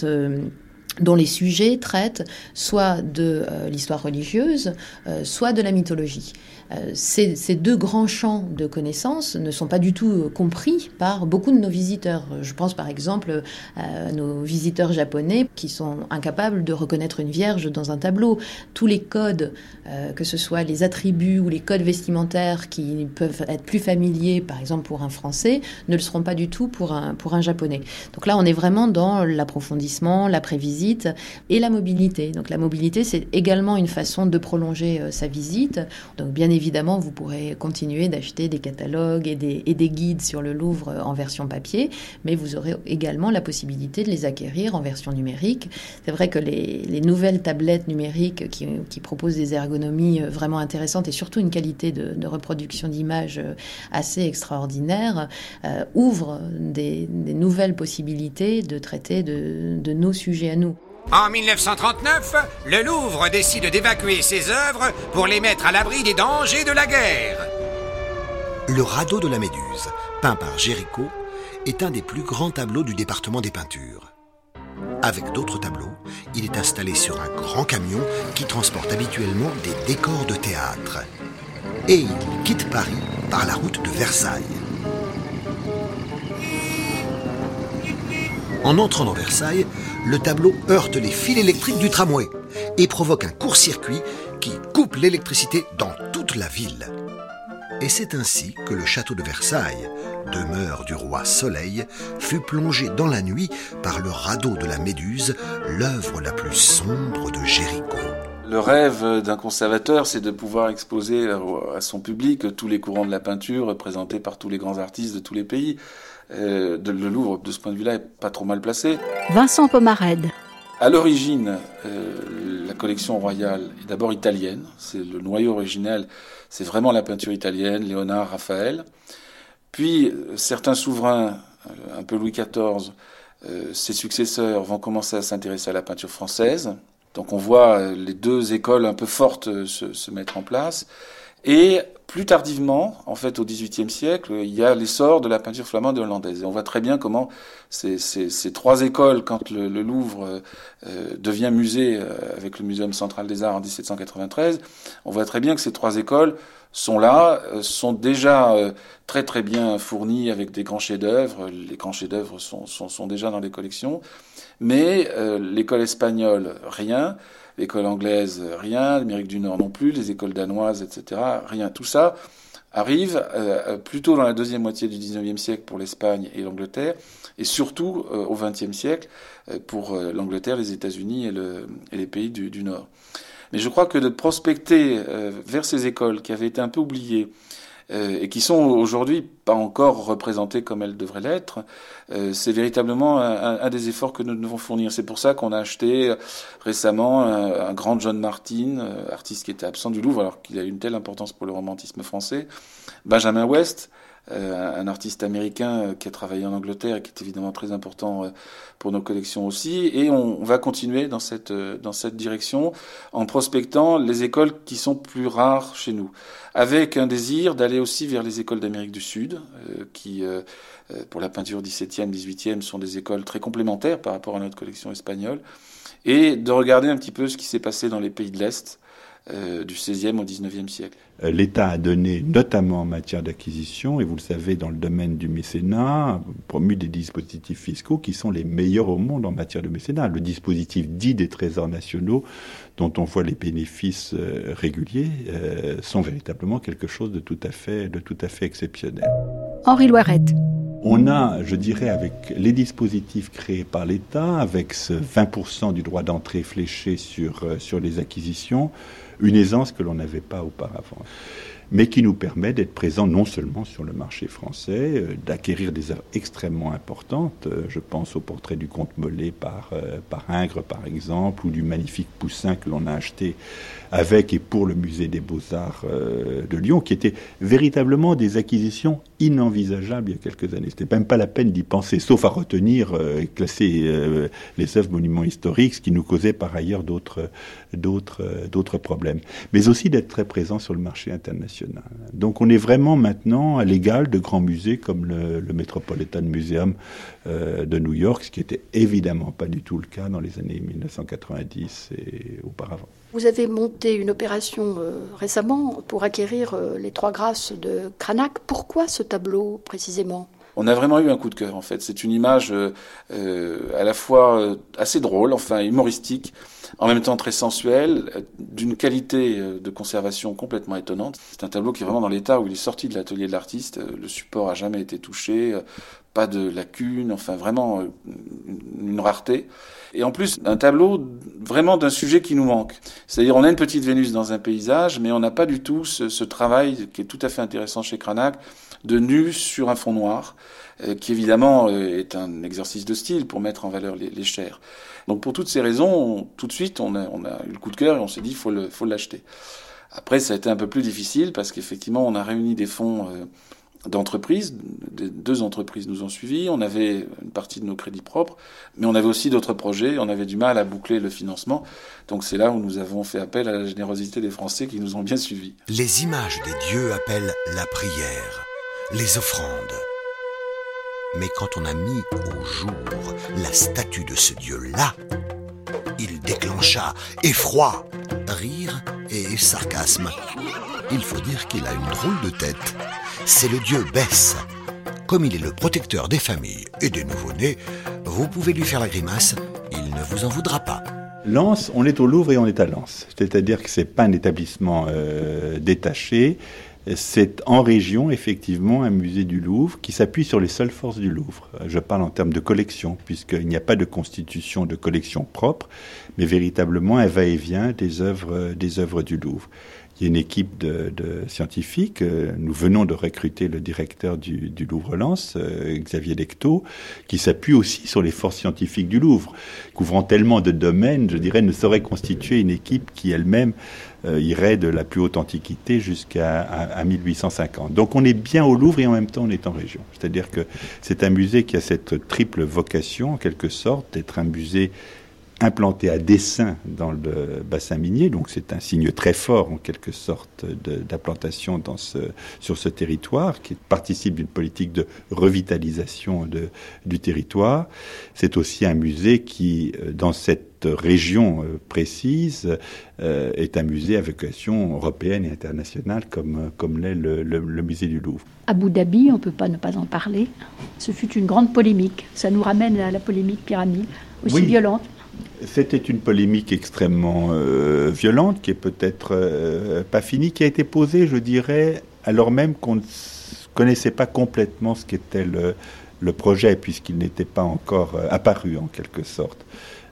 dont les sujets traitent soit de euh, l'histoire religieuse, euh, soit de la mythologie. Euh, ces, deux grands champs de connaissances ne sont pas du tout euh, compris par beaucoup de nos visiteurs. Je pense par exemple à nos visiteurs japonais qui sont incapables de reconnaître une vierge dans un tableau. Tous les codes, euh, que ce soit les attributs ou les codes vestimentaires qui peuvent être plus familiers, par exemple pour un Français, ne le seront pas du tout pour un, pour un Japonais. Donc là, on est vraiment dans l'approfondissement, la prévisite et la mobilité. Donc la mobilité, c'est également une façon de prolonger euh, sa visite. Donc bien vous pourrez continuer d'acheter des catalogues et des, guides sur le Louvre en version papier, mais vous aurez également la possibilité de les acquérir en version numérique. C'est vrai que les, les, nouvelles tablettes numériques qui, proposent des ergonomies vraiment intéressantes et surtout une qualité de, reproduction d'image assez extraordinaire euh, ouvrent des, nouvelles possibilités de traiter de nos sujets à nous. En 1939, le Louvre décide d'évacuer ses œuvres pour les mettre à l'abri des dangers de la guerre. Le radeau de la Méduse, peint par Géricault, est un des plus grands tableaux du département des peintures. Avec d'autres tableaux, il est installé sur un grand camion qui transporte habituellement des décors de théâtre. Et il quitte Paris par la route de Versailles. En entrant dans Versailles, le tableau heurte les fils électriques du tramway et provoque un court-circuit qui coupe l'électricité dans toute la ville. Et c'est ainsi que le château de Versailles, demeure du roi Soleil, fut plongé dans la nuit par le radeau de la Méduse, l'œuvre la plus sombre de Géricault. Le rêve d'un conservateur, c'est de pouvoir exposer à son public tous les courants de la peinture représentés par tous les grands artistes de tous les pays. Euh, de, le Louvre, de ce point de vue-là, est pas trop mal placé. Vincent Pomarède. À l'origine, euh, la collection royale est d'abord italienne. C'est le noyau original, c'est vraiment la peinture italienne, Léonard, Raphaël. Puis certains souverains, un peu Louis XIV, euh, ses successeurs vont commencer à s'intéresser à la peinture française. Donc on voit les deux écoles un peu fortes se, se mettre en place. Et plus tardivement, en fait, au XVIIIe siècle, il y a l'essor de la peinture flamande et hollandaise. Et on voit très bien comment ces, trois écoles, quand le, Louvre euh, devient musée euh, avec le Muséum central des arts en 1793, on voit très bien que ces trois écoles sont là, euh, sont déjà euh, très très bien fournies avec des grands chefs-d'œuvre. Les grands chefs-d'œuvre sont, déjà dans les collections, mais euh, l'école espagnole, rien l'école anglaise, rien, l'Amérique du Nord non plus, les écoles danoises, etc., rien. Tout ça arrive euh, plutôt dans la deuxième moitié du XIXe siècle pour l'Espagne et l'Angleterre, et surtout euh, au XXe siècle euh, pour euh, l'Angleterre, les États-Unis et, le, et, les pays du, du, Nord. Mais je crois que de prospecter euh, vers ces écoles qui avaient été un peu oubliées, euh, et qui sont aujourd'hui pas encore représentées comme elles devraient l'être, euh, c'est véritablement un, un, des efforts que nous devons fournir. C'est pour ça qu'on a acheté récemment un, un, grand John Martin, euh, artiste qui était absent du Louvre alors qu'il a une telle importance pour le romantisme français, Benjamin West, euh, un artiste américain euh, qui a travaillé en Angleterre et qui est évidemment très important euh, pour nos collections aussi. Et on, va continuer dans cette, dans cette direction en prospectant les écoles qui sont plus rares chez nous, avec un désir d'aller aussi vers les écoles d'Amérique du Sud, qui, pour la peinture 17e, 18e, sont des écoles très complémentaires par rapport à notre collection espagnole, et de regarder un petit peu ce qui s'est passé dans les pays de l'Est euh, du XVIe au XIXe siècle. Euh, L'État a donné, notamment en matière d'acquisition, et vous le savez, dans le domaine du mécénat, promu des dispositifs fiscaux qui sont les meilleurs au monde en matière de mécénat. Le dispositif dit des trésors nationaux, dont on voit les bénéfices euh, réguliers, euh, sont véritablement quelque chose de tout à fait, de tout à fait exceptionnel. Henri Loirette. On a, je dirais, avec les dispositifs créés par l'État, avec ce 20% du droit d'entrée fléché sur, sur les acquisitions, une aisance que l'on n'avait pas auparavant mais qui nous permet d'être présents non seulement sur le marché français, euh, d'acquérir des œuvres extrêmement importantes. Euh, je pense au portrait du comte Mollet par, euh, par Ingres, par exemple, ou du magnifique Poussin que l'on a acheté avec et pour le musée des beaux-arts de Lyon, qui étaient véritablement des acquisitions inenvisageables il y a quelques années. C'était même pas la peine d'y penser, sauf à retenir et classer les œuvres monuments historiques, ce qui nous causait par ailleurs d'autres problèmes. Mais aussi d'être très présent sur le marché international. Donc on est vraiment maintenant à l'égal de grands musées comme le, le Metropolitan Museum de New York, ce qui était évidemment pas du tout le cas dans les années 1990 et auparavant. Vous avez monté une opération euh, récemment pour acquérir euh, les trois grâces de Cranach. Pourquoi ce tableau précisément? On a vraiment eu un coup de cœur en fait. C'est une image euh, à la fois assez drôle, enfin humoristique, en même temps très sensuelle, d'une qualité de conservation complètement étonnante. C'est un tableau qui est vraiment dans l'état où il est sorti de l'atelier de l'artiste. Le support a jamais été touché, pas de lacunes, enfin vraiment une rareté. Et en plus, un tableau vraiment d'un sujet qui nous manque. C'est-à-dire, on a une petite Vénus dans un paysage, mais on n'a pas du tout ce, travail qui est tout à fait intéressant chez Cranach, de nu sur un fond noir, euh, qui évidemment euh, est un exercice de style pour mettre en valeur les, les chairs. Donc pour toutes ces raisons, on, tout de suite, on a, eu le coup de cœur et on s'est dit, il faut l'acheter. Après, ça a été un peu plus difficile parce qu'effectivement, on a réuni des fonds... Euh, d'entreprises. Deux entreprises nous ont suivis. On avait une partie de nos crédits propres, mais on avait aussi d'autres projets. On avait du mal à boucler le financement. Donc c'est là où nous avons fait appel à la générosité des Français qui nous ont bien suivis. Les images des dieux appellent la prière, les offrandes. Mais quand on a mis au jour la statue de ce dieu-là, il déclencha effroi, rire et sarcasme. Il faut dire qu'il a une drôle de tête c'est le dieu Bess. Comme il est le protecteur des familles et des nouveau-nés, vous pouvez lui faire la grimace, il ne vous en voudra pas. Lens, on est au Louvre et on est à Lens. C'est-à-dire que ce n'est pas un établissement euh, détaché, c'est en région, effectivement, un musée du Louvre qui s'appuie sur les seules forces du Louvre. Je parle en termes de collection, puisqu'il n'y a pas de constitution de collection propre, mais véritablement un va-et-vient des œuvres, des œuvres du Louvre. Il y a une équipe de, de scientifiques. Nous venons de recruter le directeur du, du Louvre-Lens, euh, Xavier Lecto, qui s'appuie aussi sur les forces scientifiques du Louvre. Couvrant tellement de domaines, je dirais, ne saurait constituer une équipe qui elle-même euh, irait de la plus haute antiquité jusqu'à à, à 1850. Donc on est bien au Louvre et en même temps on est en région. C'est-à-dire que c'est un musée qui a cette triple vocation, en quelque sorte, d'être un musée implanté à dessein dans le bassin minier, donc c'est un signe très fort en quelque sorte d'implantation ce, sur ce territoire qui participe d'une politique de revitalisation de, du territoire. C'est aussi un musée qui, euh, dans cette région euh, précise, euh, est un musée à vocation européenne et internationale comme, comme l'est le, le, musée du Louvre. Abu Dhabi, on ne peut pas ne pas en parler. Ce fut une grande polémique. Ça nous ramène à la polémique pyramide, aussi violente. C'était une polémique extrêmement euh, violente, qui est peut-être euh, pas finie, qui a été posée, je dirais, alors même qu'on ne connaissait pas complètement ce qu'était le, projet, puisqu'il n'était pas encore euh, apparu en quelque sorte.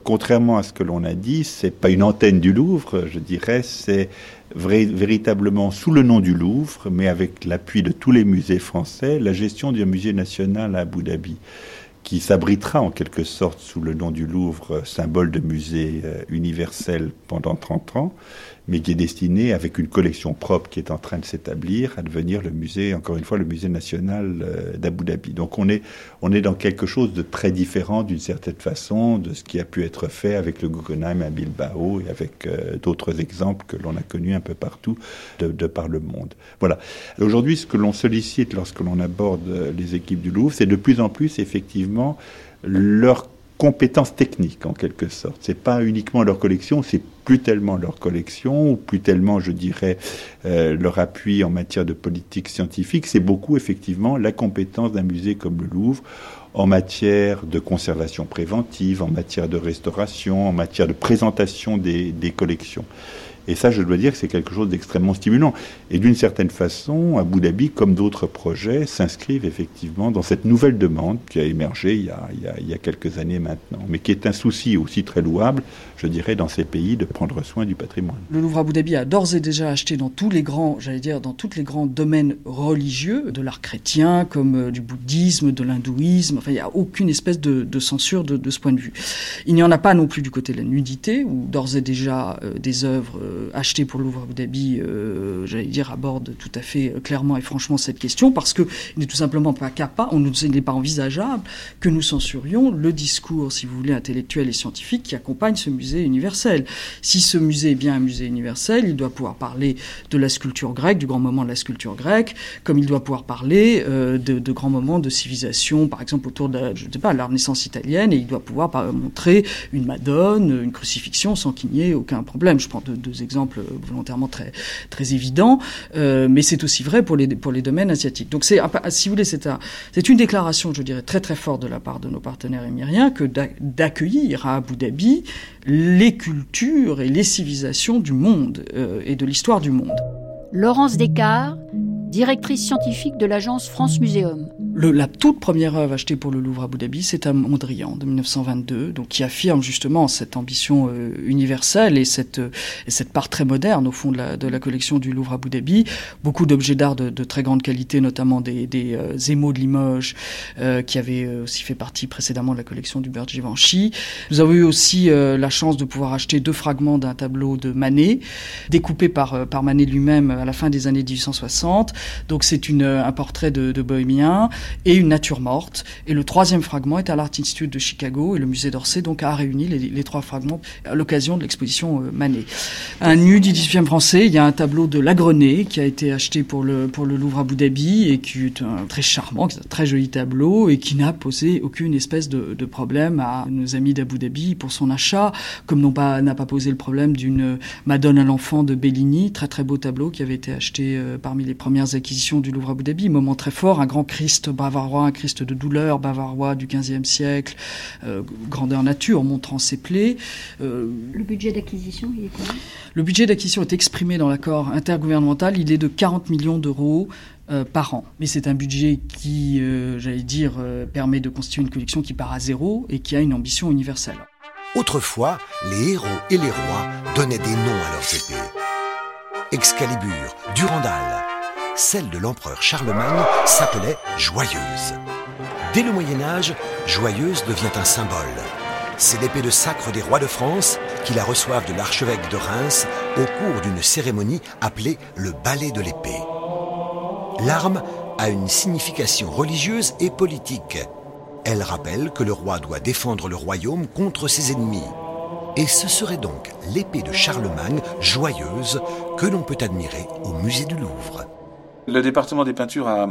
Contrairement à ce que l'on a dit, c'est pas une antenne du Louvre, je dirais, c'est véritablement sous le nom du Louvre, mais avec l'appui de tous les musées français, la gestion du musée national à Abu Dhabi qui s'abritera en quelque sorte sous le nom du Louvre, symbole de musée euh, universel pendant 30 ans, mais qui est destiné, avec une collection propre qui est en train de s'établir, à devenir le musée, encore une fois, le musée national euh, d'Abu Dhabi. Donc on est, on est dans quelque chose de très différent, d'une certaine façon, de ce qui a pu être fait avec le Guggenheim à Bilbao et avec euh, d'autres exemples que l'on a connus un peu partout de, de par le monde. Voilà. Aujourd'hui, ce que l'on sollicite lorsque l'on aborde les équipes du Louvre, c'est de plus en plus, effectivement, leur compétences techniques en quelque sorte. C'est pas uniquement leur collection, c'est plus tellement leur collection ou plus tellement, je dirais, euh, leur appui en matière de politique scientifique. C'est beaucoup effectivement la compétence d'un musée comme le Louvre en matière de conservation préventive, en matière de restauration, en matière de présentation des, des collections. Et ça, je dois dire que c'est quelque chose d'extrêmement stimulant. Et d'une certaine façon, Abu Dhabi, comme d'autres projets, s'inscrivent effectivement dans cette nouvelle demande qui a émergé il y a, quelques années maintenant, mais qui est un souci aussi très louable, je dirais, dans ces pays de prendre soin du patrimoine. Le Louvre Abu Dhabi a d'ores et déjà acheté dans tous les grands, j'allais dire, dans tous les grands domaines religieux, de l'art chrétien, comme euh, du bouddhisme, de l'hindouisme. Enfin, il n'y a aucune espèce de, censure de, ce point de vue. Il n'y en a pas non plus du côté de la nudité, où d'ores et déjà euh, des œuvres euh, euh, acheté pour le Louvre Abu Dhabi, j'allais dire, aborde tout à fait clairement et franchement cette question, parce qu'il n'est tout simplement pas capable, on il n'est pas envisageable que nous censurions le discours, si vous voulez, intellectuel et scientifique qui accompagne ce musée universel. Si ce musée est bien un musée universel, il doit pouvoir parler de la sculpture grecque, du grand moment de la sculpture grecque, comme il doit pouvoir parler de, de, grands moments de civilisation, par exemple autour de, je sais pas, la Renaissance italienne, et il doit pouvoir montrer une Madone, une crucifixion sans qu'il n'y ait aucun problème. Je prends deux, deux exemple volontairement très, très évident, euh, mais c'est aussi vrai pour les, pour les domaines asiatiques. Donc, c'est, si vous voulez, c'est, c'est une déclaration, je dirais, très très forte de la part de nos partenaires émiriens que d'accueillir à Abu Dhabi les cultures et les civilisations du monde euh, et de l'histoire du monde. Laurence Descartes, directrice scientifique de l'agence France Muséum la toute première œuvre achetée pour le Louvre à Abu Dhabi, c'est un Mondrian de 1922, donc qui affirme justement cette ambition euh, universelle et cette, euh, et cette part très moderne au fond de la, de la collection du Louvre à Abu Dhabi. Beaucoup d'objets d'art de, de, très grande qualité, notamment des, des euh, émaux de Limoges, qui avaient aussi fait partie précédemment de la collection du Berger Givenchy. Nous avons eu aussi la chance de pouvoir acheter deux fragments d'un tableau de Manet, découpé par, par Manet lui-même à la fin des années 1860. Donc c'est un portrait de, de bohémien et une nature morte. Et le troisième fragment est à l'Art Institute de Chicago et le musée d'Orsay donc a réuni les, trois fragments à l'occasion de l'exposition euh, Manet. Un nu du 18e français, il y a un tableau de Lagrenet qui a été acheté pour le, pour le Louvre Abu Dhabi et qui est un très charmant, un très joli tableau et qui n'a posé aucune espèce de, problème à nos amis d'Abu Dhabi pour son achat, comme n'a pas, pas posé le problème d'une Madone à l'enfant de Bellini, très très beau tableau qui avait été acheté euh, parmi les premières acquisitions du Louvre Abu Dhabi, moment très fort, un grand Christ bavarois, un Christ de douleur bavarois du XVe siècle, euh, grandeur nature, montrant ses plaies. Euh, le budget d'acquisition, il est quoi? Le budget d'acquisition est exprimé dans l'accord intergouvernemental, il est de 40 millions d'euros. Euh, par an. Mais c'est un budget qui, euh, j'allais dire, euh, permet de constituer une collection qui part à zéro et qui a une ambition universelle. Autrefois, les héros et les rois donnaient des noms à leurs épées. Excalibur, Durandal, celle de l'empereur Charlemagne s'appelait Joyeuse. Dès le Moyen Âge, Joyeuse devient un symbole. C'est l'épée de sacre des rois de France qui la reçoivent de l'archevêque de Reims au cours d'une cérémonie appelée le ballet de l'épée. L'arme a une signification religieuse et politique. Elle rappelle que le roi doit défendre le royaume contre ses ennemis. Et ce serait donc l'épée de Charlemagne, joyeuse, que l'on peut admirer au musée du Louvre. Le département des peintures a,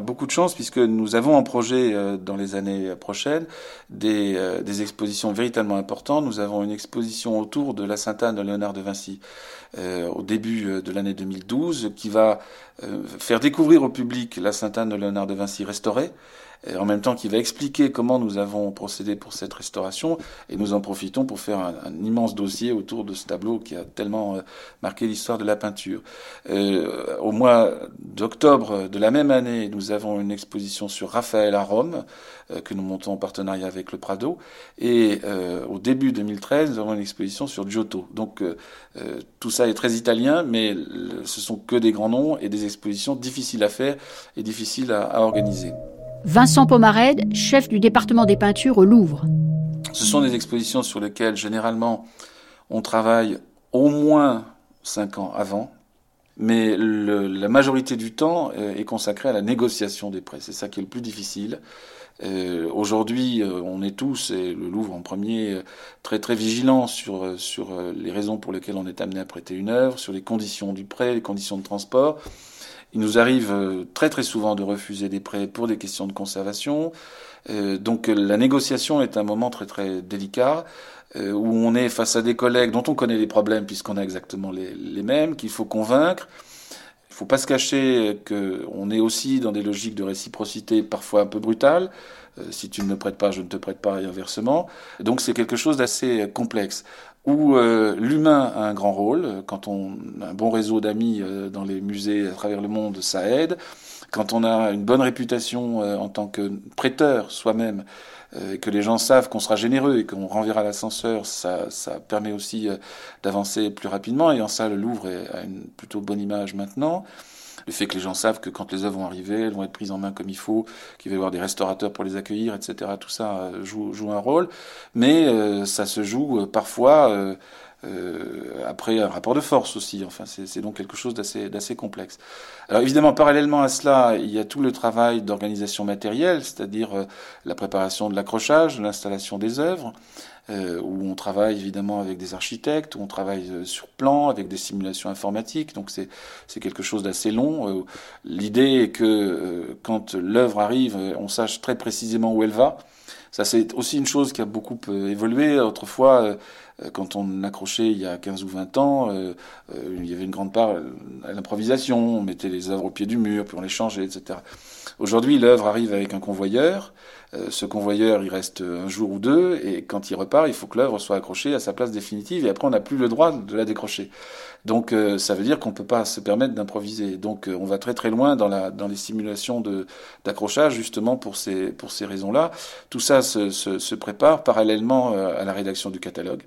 beaucoup de chance puisque nous avons en projet euh, dans les années prochaines des, euh, des, expositions véritablement importantes. Nous avons une exposition autour de la Sainte-Anne de Léonard de Vinci euh, au début de l'année 2012 qui va faire découvrir au public la Sainte-Anne de Léonard de Vinci restaurée et en même temps qui va expliquer comment nous avons procédé pour cette restauration, et nous en profitons pour faire un, immense dossier autour de ce tableau qui a tellement euh, marqué l'histoire de la peinture. Euh, au mois d'octobre de la même année, nous avons une exposition sur Raphaël à Rome, euh, que nous montons en partenariat avec le Prado, et euh, au début 2013, nous avons une exposition sur Giotto. Donc euh, tout ça est très italien, mais ce sont que des grands noms et des expositions difficiles à faire et difficiles à organiser. Vincent Pomarède, chef du département des peintures au Louvre. Ce sont des expositions sur lesquelles généralement on travaille au moins cinq ans avant, mais la majorité du temps est consacrée à la négociation des prêts. C'est ça qui est le plus difficile. Euh, Aujourd'hui, euh, on est tous, et le Louvre en premier, très très vigilant sur, sur les raisons pour lesquelles on est amené à prêter une œuvre, sur les conditions du prêt, les conditions de transport. Il nous arrive euh, très très souvent de refuser des prêts pour des questions de conservation. Euh, donc la négociation est un moment très très délicat euh, où on est face à des collègues dont on connaît les problèmes puisqu'on a exactement les, mêmes, qu'il faut convaincre. Il ne faut pas se cacher qu'on est aussi dans des logiques de réciprocité parfois un peu brutales. Euh, si tu ne me prêtes pas, je ne te prête pas et inversement. Donc c'est quelque chose d'assez complexe où euh, l'humain a un grand rôle. Quand on a un bon réseau d'amis euh, dans les musées à travers le monde, ça aide. Quand on a une bonne réputation euh, en tant que prêteur soi-même, euh, que les gens savent qu'on sera généreux et qu'on renverra l'ascenseur, ça, ça permet aussi euh, d'avancer plus rapidement. Et en ça, le Louvre a une plutôt bonne image maintenant le fait que les gens savent que quand les œuvres vont arriver, elles vont être prises en main comme il faut, qu'il va y avoir des restaurateurs pour les accueillir, etc. Tout ça joue, joue un rôle, mais euh, ça se joue parfois euh, euh, après un rapport de force aussi. Enfin, c'est donc quelque chose d'assez complexe. Alors évidemment, parallèlement à cela, il y a tout le travail d'organisation matérielle, c'est-à-dire euh, la préparation de l'accrochage, l'installation des œuvres euh, où on travaille évidemment avec des architectes, où on travaille euh, sur plan, avec des simulations informatiques. Donc c'est quelque chose d'assez long. Euh, L'idée est que euh, quand l'œuvre arrive, on sache très précisément où elle va. Ça, c'est aussi une chose qui a beaucoup évolué. Autrefois, quand on accrochait il y a 15 ou 20 ans, il y avait une grande part à l'improvisation. On mettait les œuvres au pied du mur, puis on les changeait, etc. Aujourd'hui, l'œuvre arrive avec un convoyeur. Euh, ce convoyeur, il reste un jour ou deux, et quand il repart, il faut que l'œuvre soit accrochée à sa place définitive, et après, on n'a plus le droit de la décrocher. Donc, euh, ça veut dire qu'on ne peut pas se permettre d'improviser. Donc, euh, on va très très loin dans, la, dans les simulations d'accrochage, justement pour ces, pour ces raisons-là. Tout ça se, se, se prépare parallèlement à la rédaction du catalogue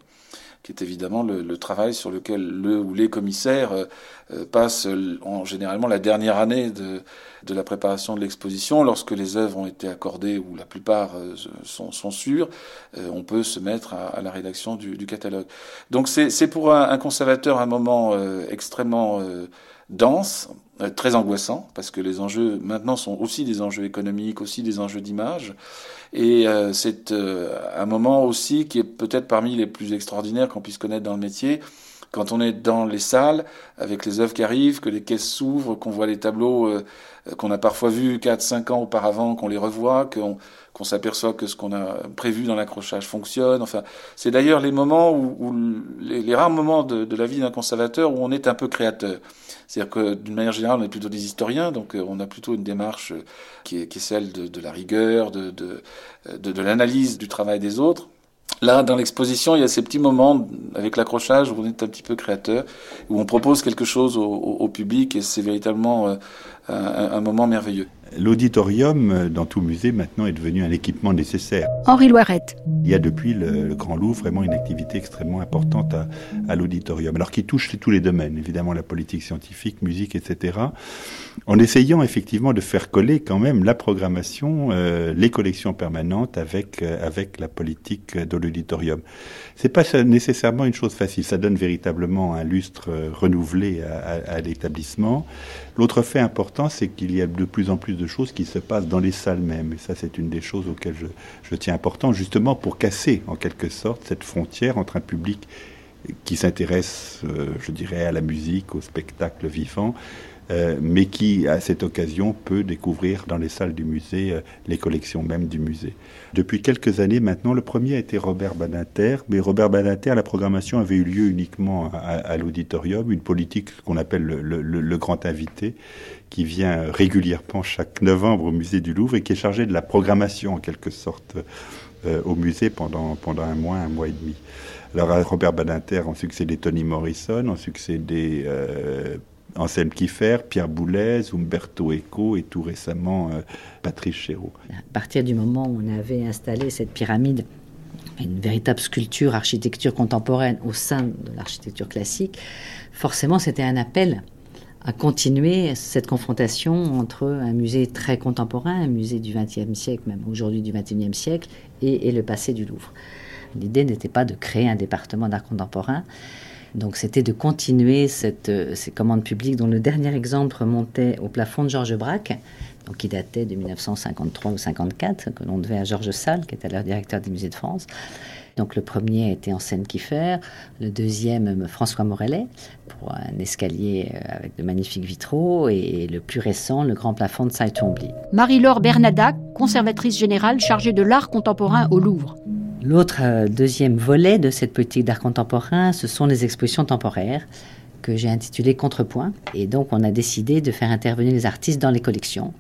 qui est évidemment le, travail sur lequel le ou les commissaires euh, passent en, généralement la dernière année de, de la préparation de l'exposition. Lorsque les œuvres ont été accordées, ou la plupart euh, sont, sont sûres, euh, on peut se mettre à, la rédaction du, catalogue. Donc c'est pour un, un, conservateur un moment euh, extrêmement dense, très angoissant, parce que les enjeux maintenant sont aussi des enjeux économiques, aussi des enjeux d'image. Et euh, c'est euh, un moment aussi qui est peut-être parmi les plus extraordinaires qu'on puisse connaître dans le métier. Quand on est dans les salles, avec les œuvres qui arrivent, que les caisses s'ouvrent, qu'on voit les tableaux euh, qu'on a parfois vus 4-5 ans auparavant, qu'on les revoit, qu'on s'aperçoit que ce qu'on a prévu dans l'accrochage fonctionne. Enfin, c'est d'ailleurs les moments où, les, rares moments de, la vie d'un conservateur où on est un peu créateur. C'est-à-dire que d'une manière générale, on est plutôt des historiens, donc euh, on a plutôt une démarche euh, qui est, celle de, la rigueur, de, de l'analyse du travail des autres. Là, dans l'exposition, il y a ces petits moments avec l'accrochage où on est un petit peu créateur, où on propose quelque chose au, au, au public et c'est véritablement euh, un, un, moment merveilleux. L'auditorium, dans tout musée, maintenant, est devenu un équipement nécessaire. Henri Loirette. Il y a depuis le, le, Grand Louvre vraiment une activité extrêmement importante à, à l'auditorium, alors qui touche tous les domaines, évidemment la politique scientifique, musique, etc., en essayant effectivement de faire coller quand même la programmation, euh, les collections permanentes avec, euh, avec la politique de l'auditorium. C'est pas nécessairement une chose facile, ça donne véritablement un lustre renouvelé à, à, à l'établissement. L'autre fait important, c'est qu'il y a de plus en plus de choses qui se passent dans les salles mêmes. Et ça, c'est une des choses auxquelles je, je tiens important, justement pour casser, en quelque sorte, cette frontière entre un public qui s'intéresse, euh, je dirais, à la musique, au spectacle vivant, euh, mais qui, à cette occasion, peut découvrir dans les salles du musée euh, les collections même du musée. Depuis quelques années maintenant, le premier a été Robert Badinter, mais Robert Badinter, la programmation avait eu lieu uniquement à, l'auditorium, une politique qu'on appelle le, grand invité, qui vient régulièrement chaque novembre au musée du Louvre et qui est chargé de la programmation en quelque sorte au musée pendant, pendant un mois, un mois et demi. Alors à Robert Badinter ont succédé Tony Morrison, ont succédé euh, Anselme Kiefer, Pierre Boulez, Umberto Eco et tout récemment euh, Patrice Chéreau. À partir du moment où on avait installé cette pyramide, une véritable sculpture, architecture contemporaine au sein de l'architecture classique, forcément c'était un appel à continuer cette confrontation entre un musée très contemporain, un musée du XXe siècle, même aujourd'hui du XXIe siècle, et le passé du Louvre. L'idée n'était pas de créer un département d'art contemporain, donc c'était de continuer cette, euh, ces commandes publiques dont le dernier exemple remontait au plafond de Georges Braque, donc qui datait de 1953 ou 54, que l'on devait à Georges Salle, qui était alors directeur des musées de France. Donc le premier était en scène Kiefer, le deuxième François Morellet pour un escalier euh, avec de magnifiques vitraux et le plus récent le grand plafond de Saint-Tombly. Marie-Laure Bernadac, conservatrice générale chargée de l'art contemporain au Louvre. L'autre euh, deuxième volet de cette politique d'art contemporain, ce sont les expositions temporaires que j'ai intitulées Contrepoint. Et donc on a décidé de faire intervenir les artistes dans les collections.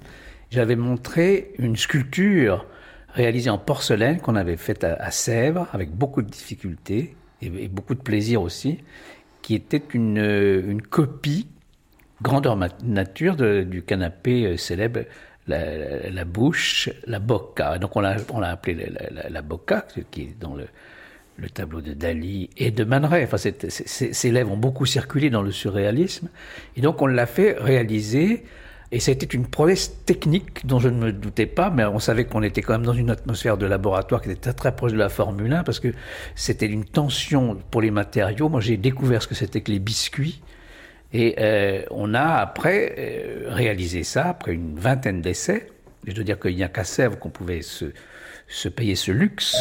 J'avais montré une sculpture réalisée en porcelaine qu'on avait faite à, Sèvres avec beaucoup de difficultés et, beaucoup de plaisir aussi, qui était une, une copie grandeur nature du canapé euh, célèbre la, bouche, la bocca. Donc on l'a, on l'a appelé la, bocca, qui est dans le, le tableau de Dali et de Man Ray. Enfin, ces lèvres ont beaucoup circulé dans le surréalisme. Et donc on l'a fait réaliser et c'était une prouesse technique dont je ne me doutais pas, mais on savait qu'on était quand même dans une atmosphère de laboratoire qui était très, proche de la Formule 1, parce que c'était une tension pour les matériaux. Moi, j'ai découvert ce que c'était que les biscuits. Et euh, on a après euh, réalisé ça, après une vingtaine d'essais. Je dois dire qu'il n'y a qu'à Sèvres qu'on pouvait se, se, payer ce luxe.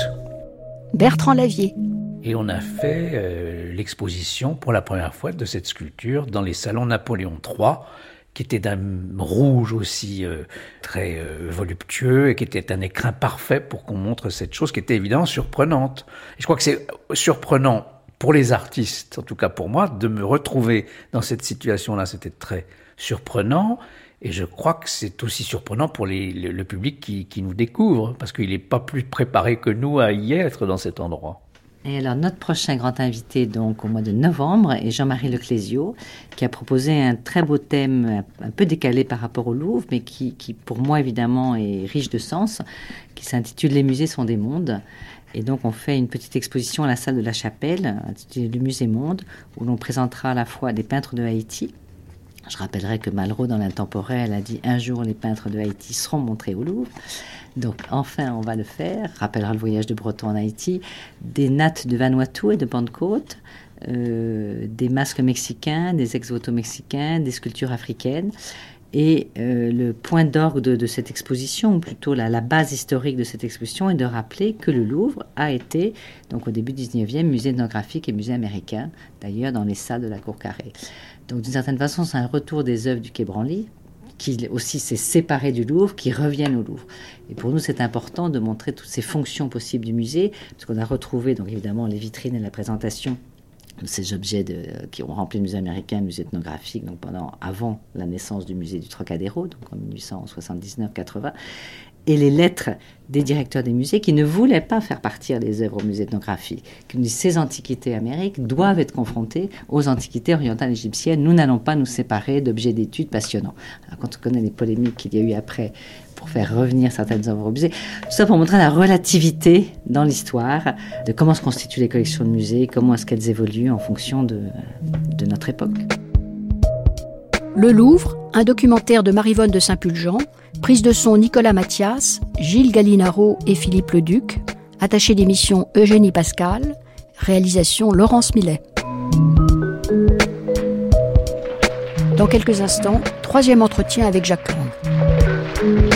Bertrand Lavier. Et on a fait euh, l'exposition pour la première fois de cette sculpture dans les salons Napoléon III qui était d'un rouge aussi très voluptueux et qui était un écrin parfait pour qu'on montre cette chose qui était évidemment surprenante. Et je crois que c'est surprenant pour les artistes, en tout cas pour moi, de me retrouver dans cette situation-là. C'était très surprenant. Et je crois que c'est aussi surprenant pour le, public qui, nous découvre, parce qu'il n'est pas plus préparé que nous à y être dans cet endroit. Et alors, notre prochain grand invité, donc, au mois de novembre, est Jean-Marie Leclésio, qui a proposé un très beau thème, un peu décalé par rapport au Louvre, mais qui pour moi, évidemment, est riche de sens, qui s'intitule Les musées sont des mondes. Et donc, on fait une petite exposition à la salle de la Chapelle, Le Musée Monde, où l'on présentera à la fois des peintres de Haïti. Je rappellerai que Malraux, dans l'intemporel, a dit un jour les peintres de Haïti seront montrés au Louvre. Donc enfin, on va le faire. Rappellera le voyage de Breton en Haïti, des nattes de Vanuatu et de Pentecôte, euh, des masques mexicains, des ex-voto mexicains, des sculptures africaines. Et euh, le point d'orgue de, cette exposition, ou plutôt la, base historique de cette exposition, est de rappeler que le Louvre a été, donc au début du 19e, musée ethnographique et musée américain, d'ailleurs dans les salles de la Cour Carrée. Donc d'une certaine façon, c'est un retour des œuvres du Quai Branly, qui aussi s'est séparé du Louvre, qui reviennent au Louvre. Et pour nous, c'est important de montrer toutes ces fonctions possibles du musée, parce qu'on a retrouvé donc évidemment les vitrines et la présentation ces objets de, qui ont rempli le musée américain, le musée ethnographique, donc pendant avant la naissance du musée du Trocadéro, donc en 1879-80, et les lettres des directeurs des musées qui ne voulaient pas faire partir les œuvres au musée ethnographique. Qui nous ces antiquités américaines doivent être confrontées aux antiquités orientales égyptiennes. Nous n'allons pas nous séparer d'objets d'études passionnants. quand on connaît les polémiques qu'il y a eu après pour faire revenir certaines œuvres au musée, tout ça pour montrer la relativité dans l'histoire de comment se constituent les collections de musées, comment est-ce qu'elles évoluent en fonction de, notre époque. Le Louvre, un documentaire de Marivonne de Saint-Pulgent, prise de son Nicolas Mathias, Gilles Gallinaro et Philippe Leduc, attaché d'émission Eugénie Pascal, réalisation Laurence Millet. Dans quelques instants, troisième entretien avec Jacques Lang.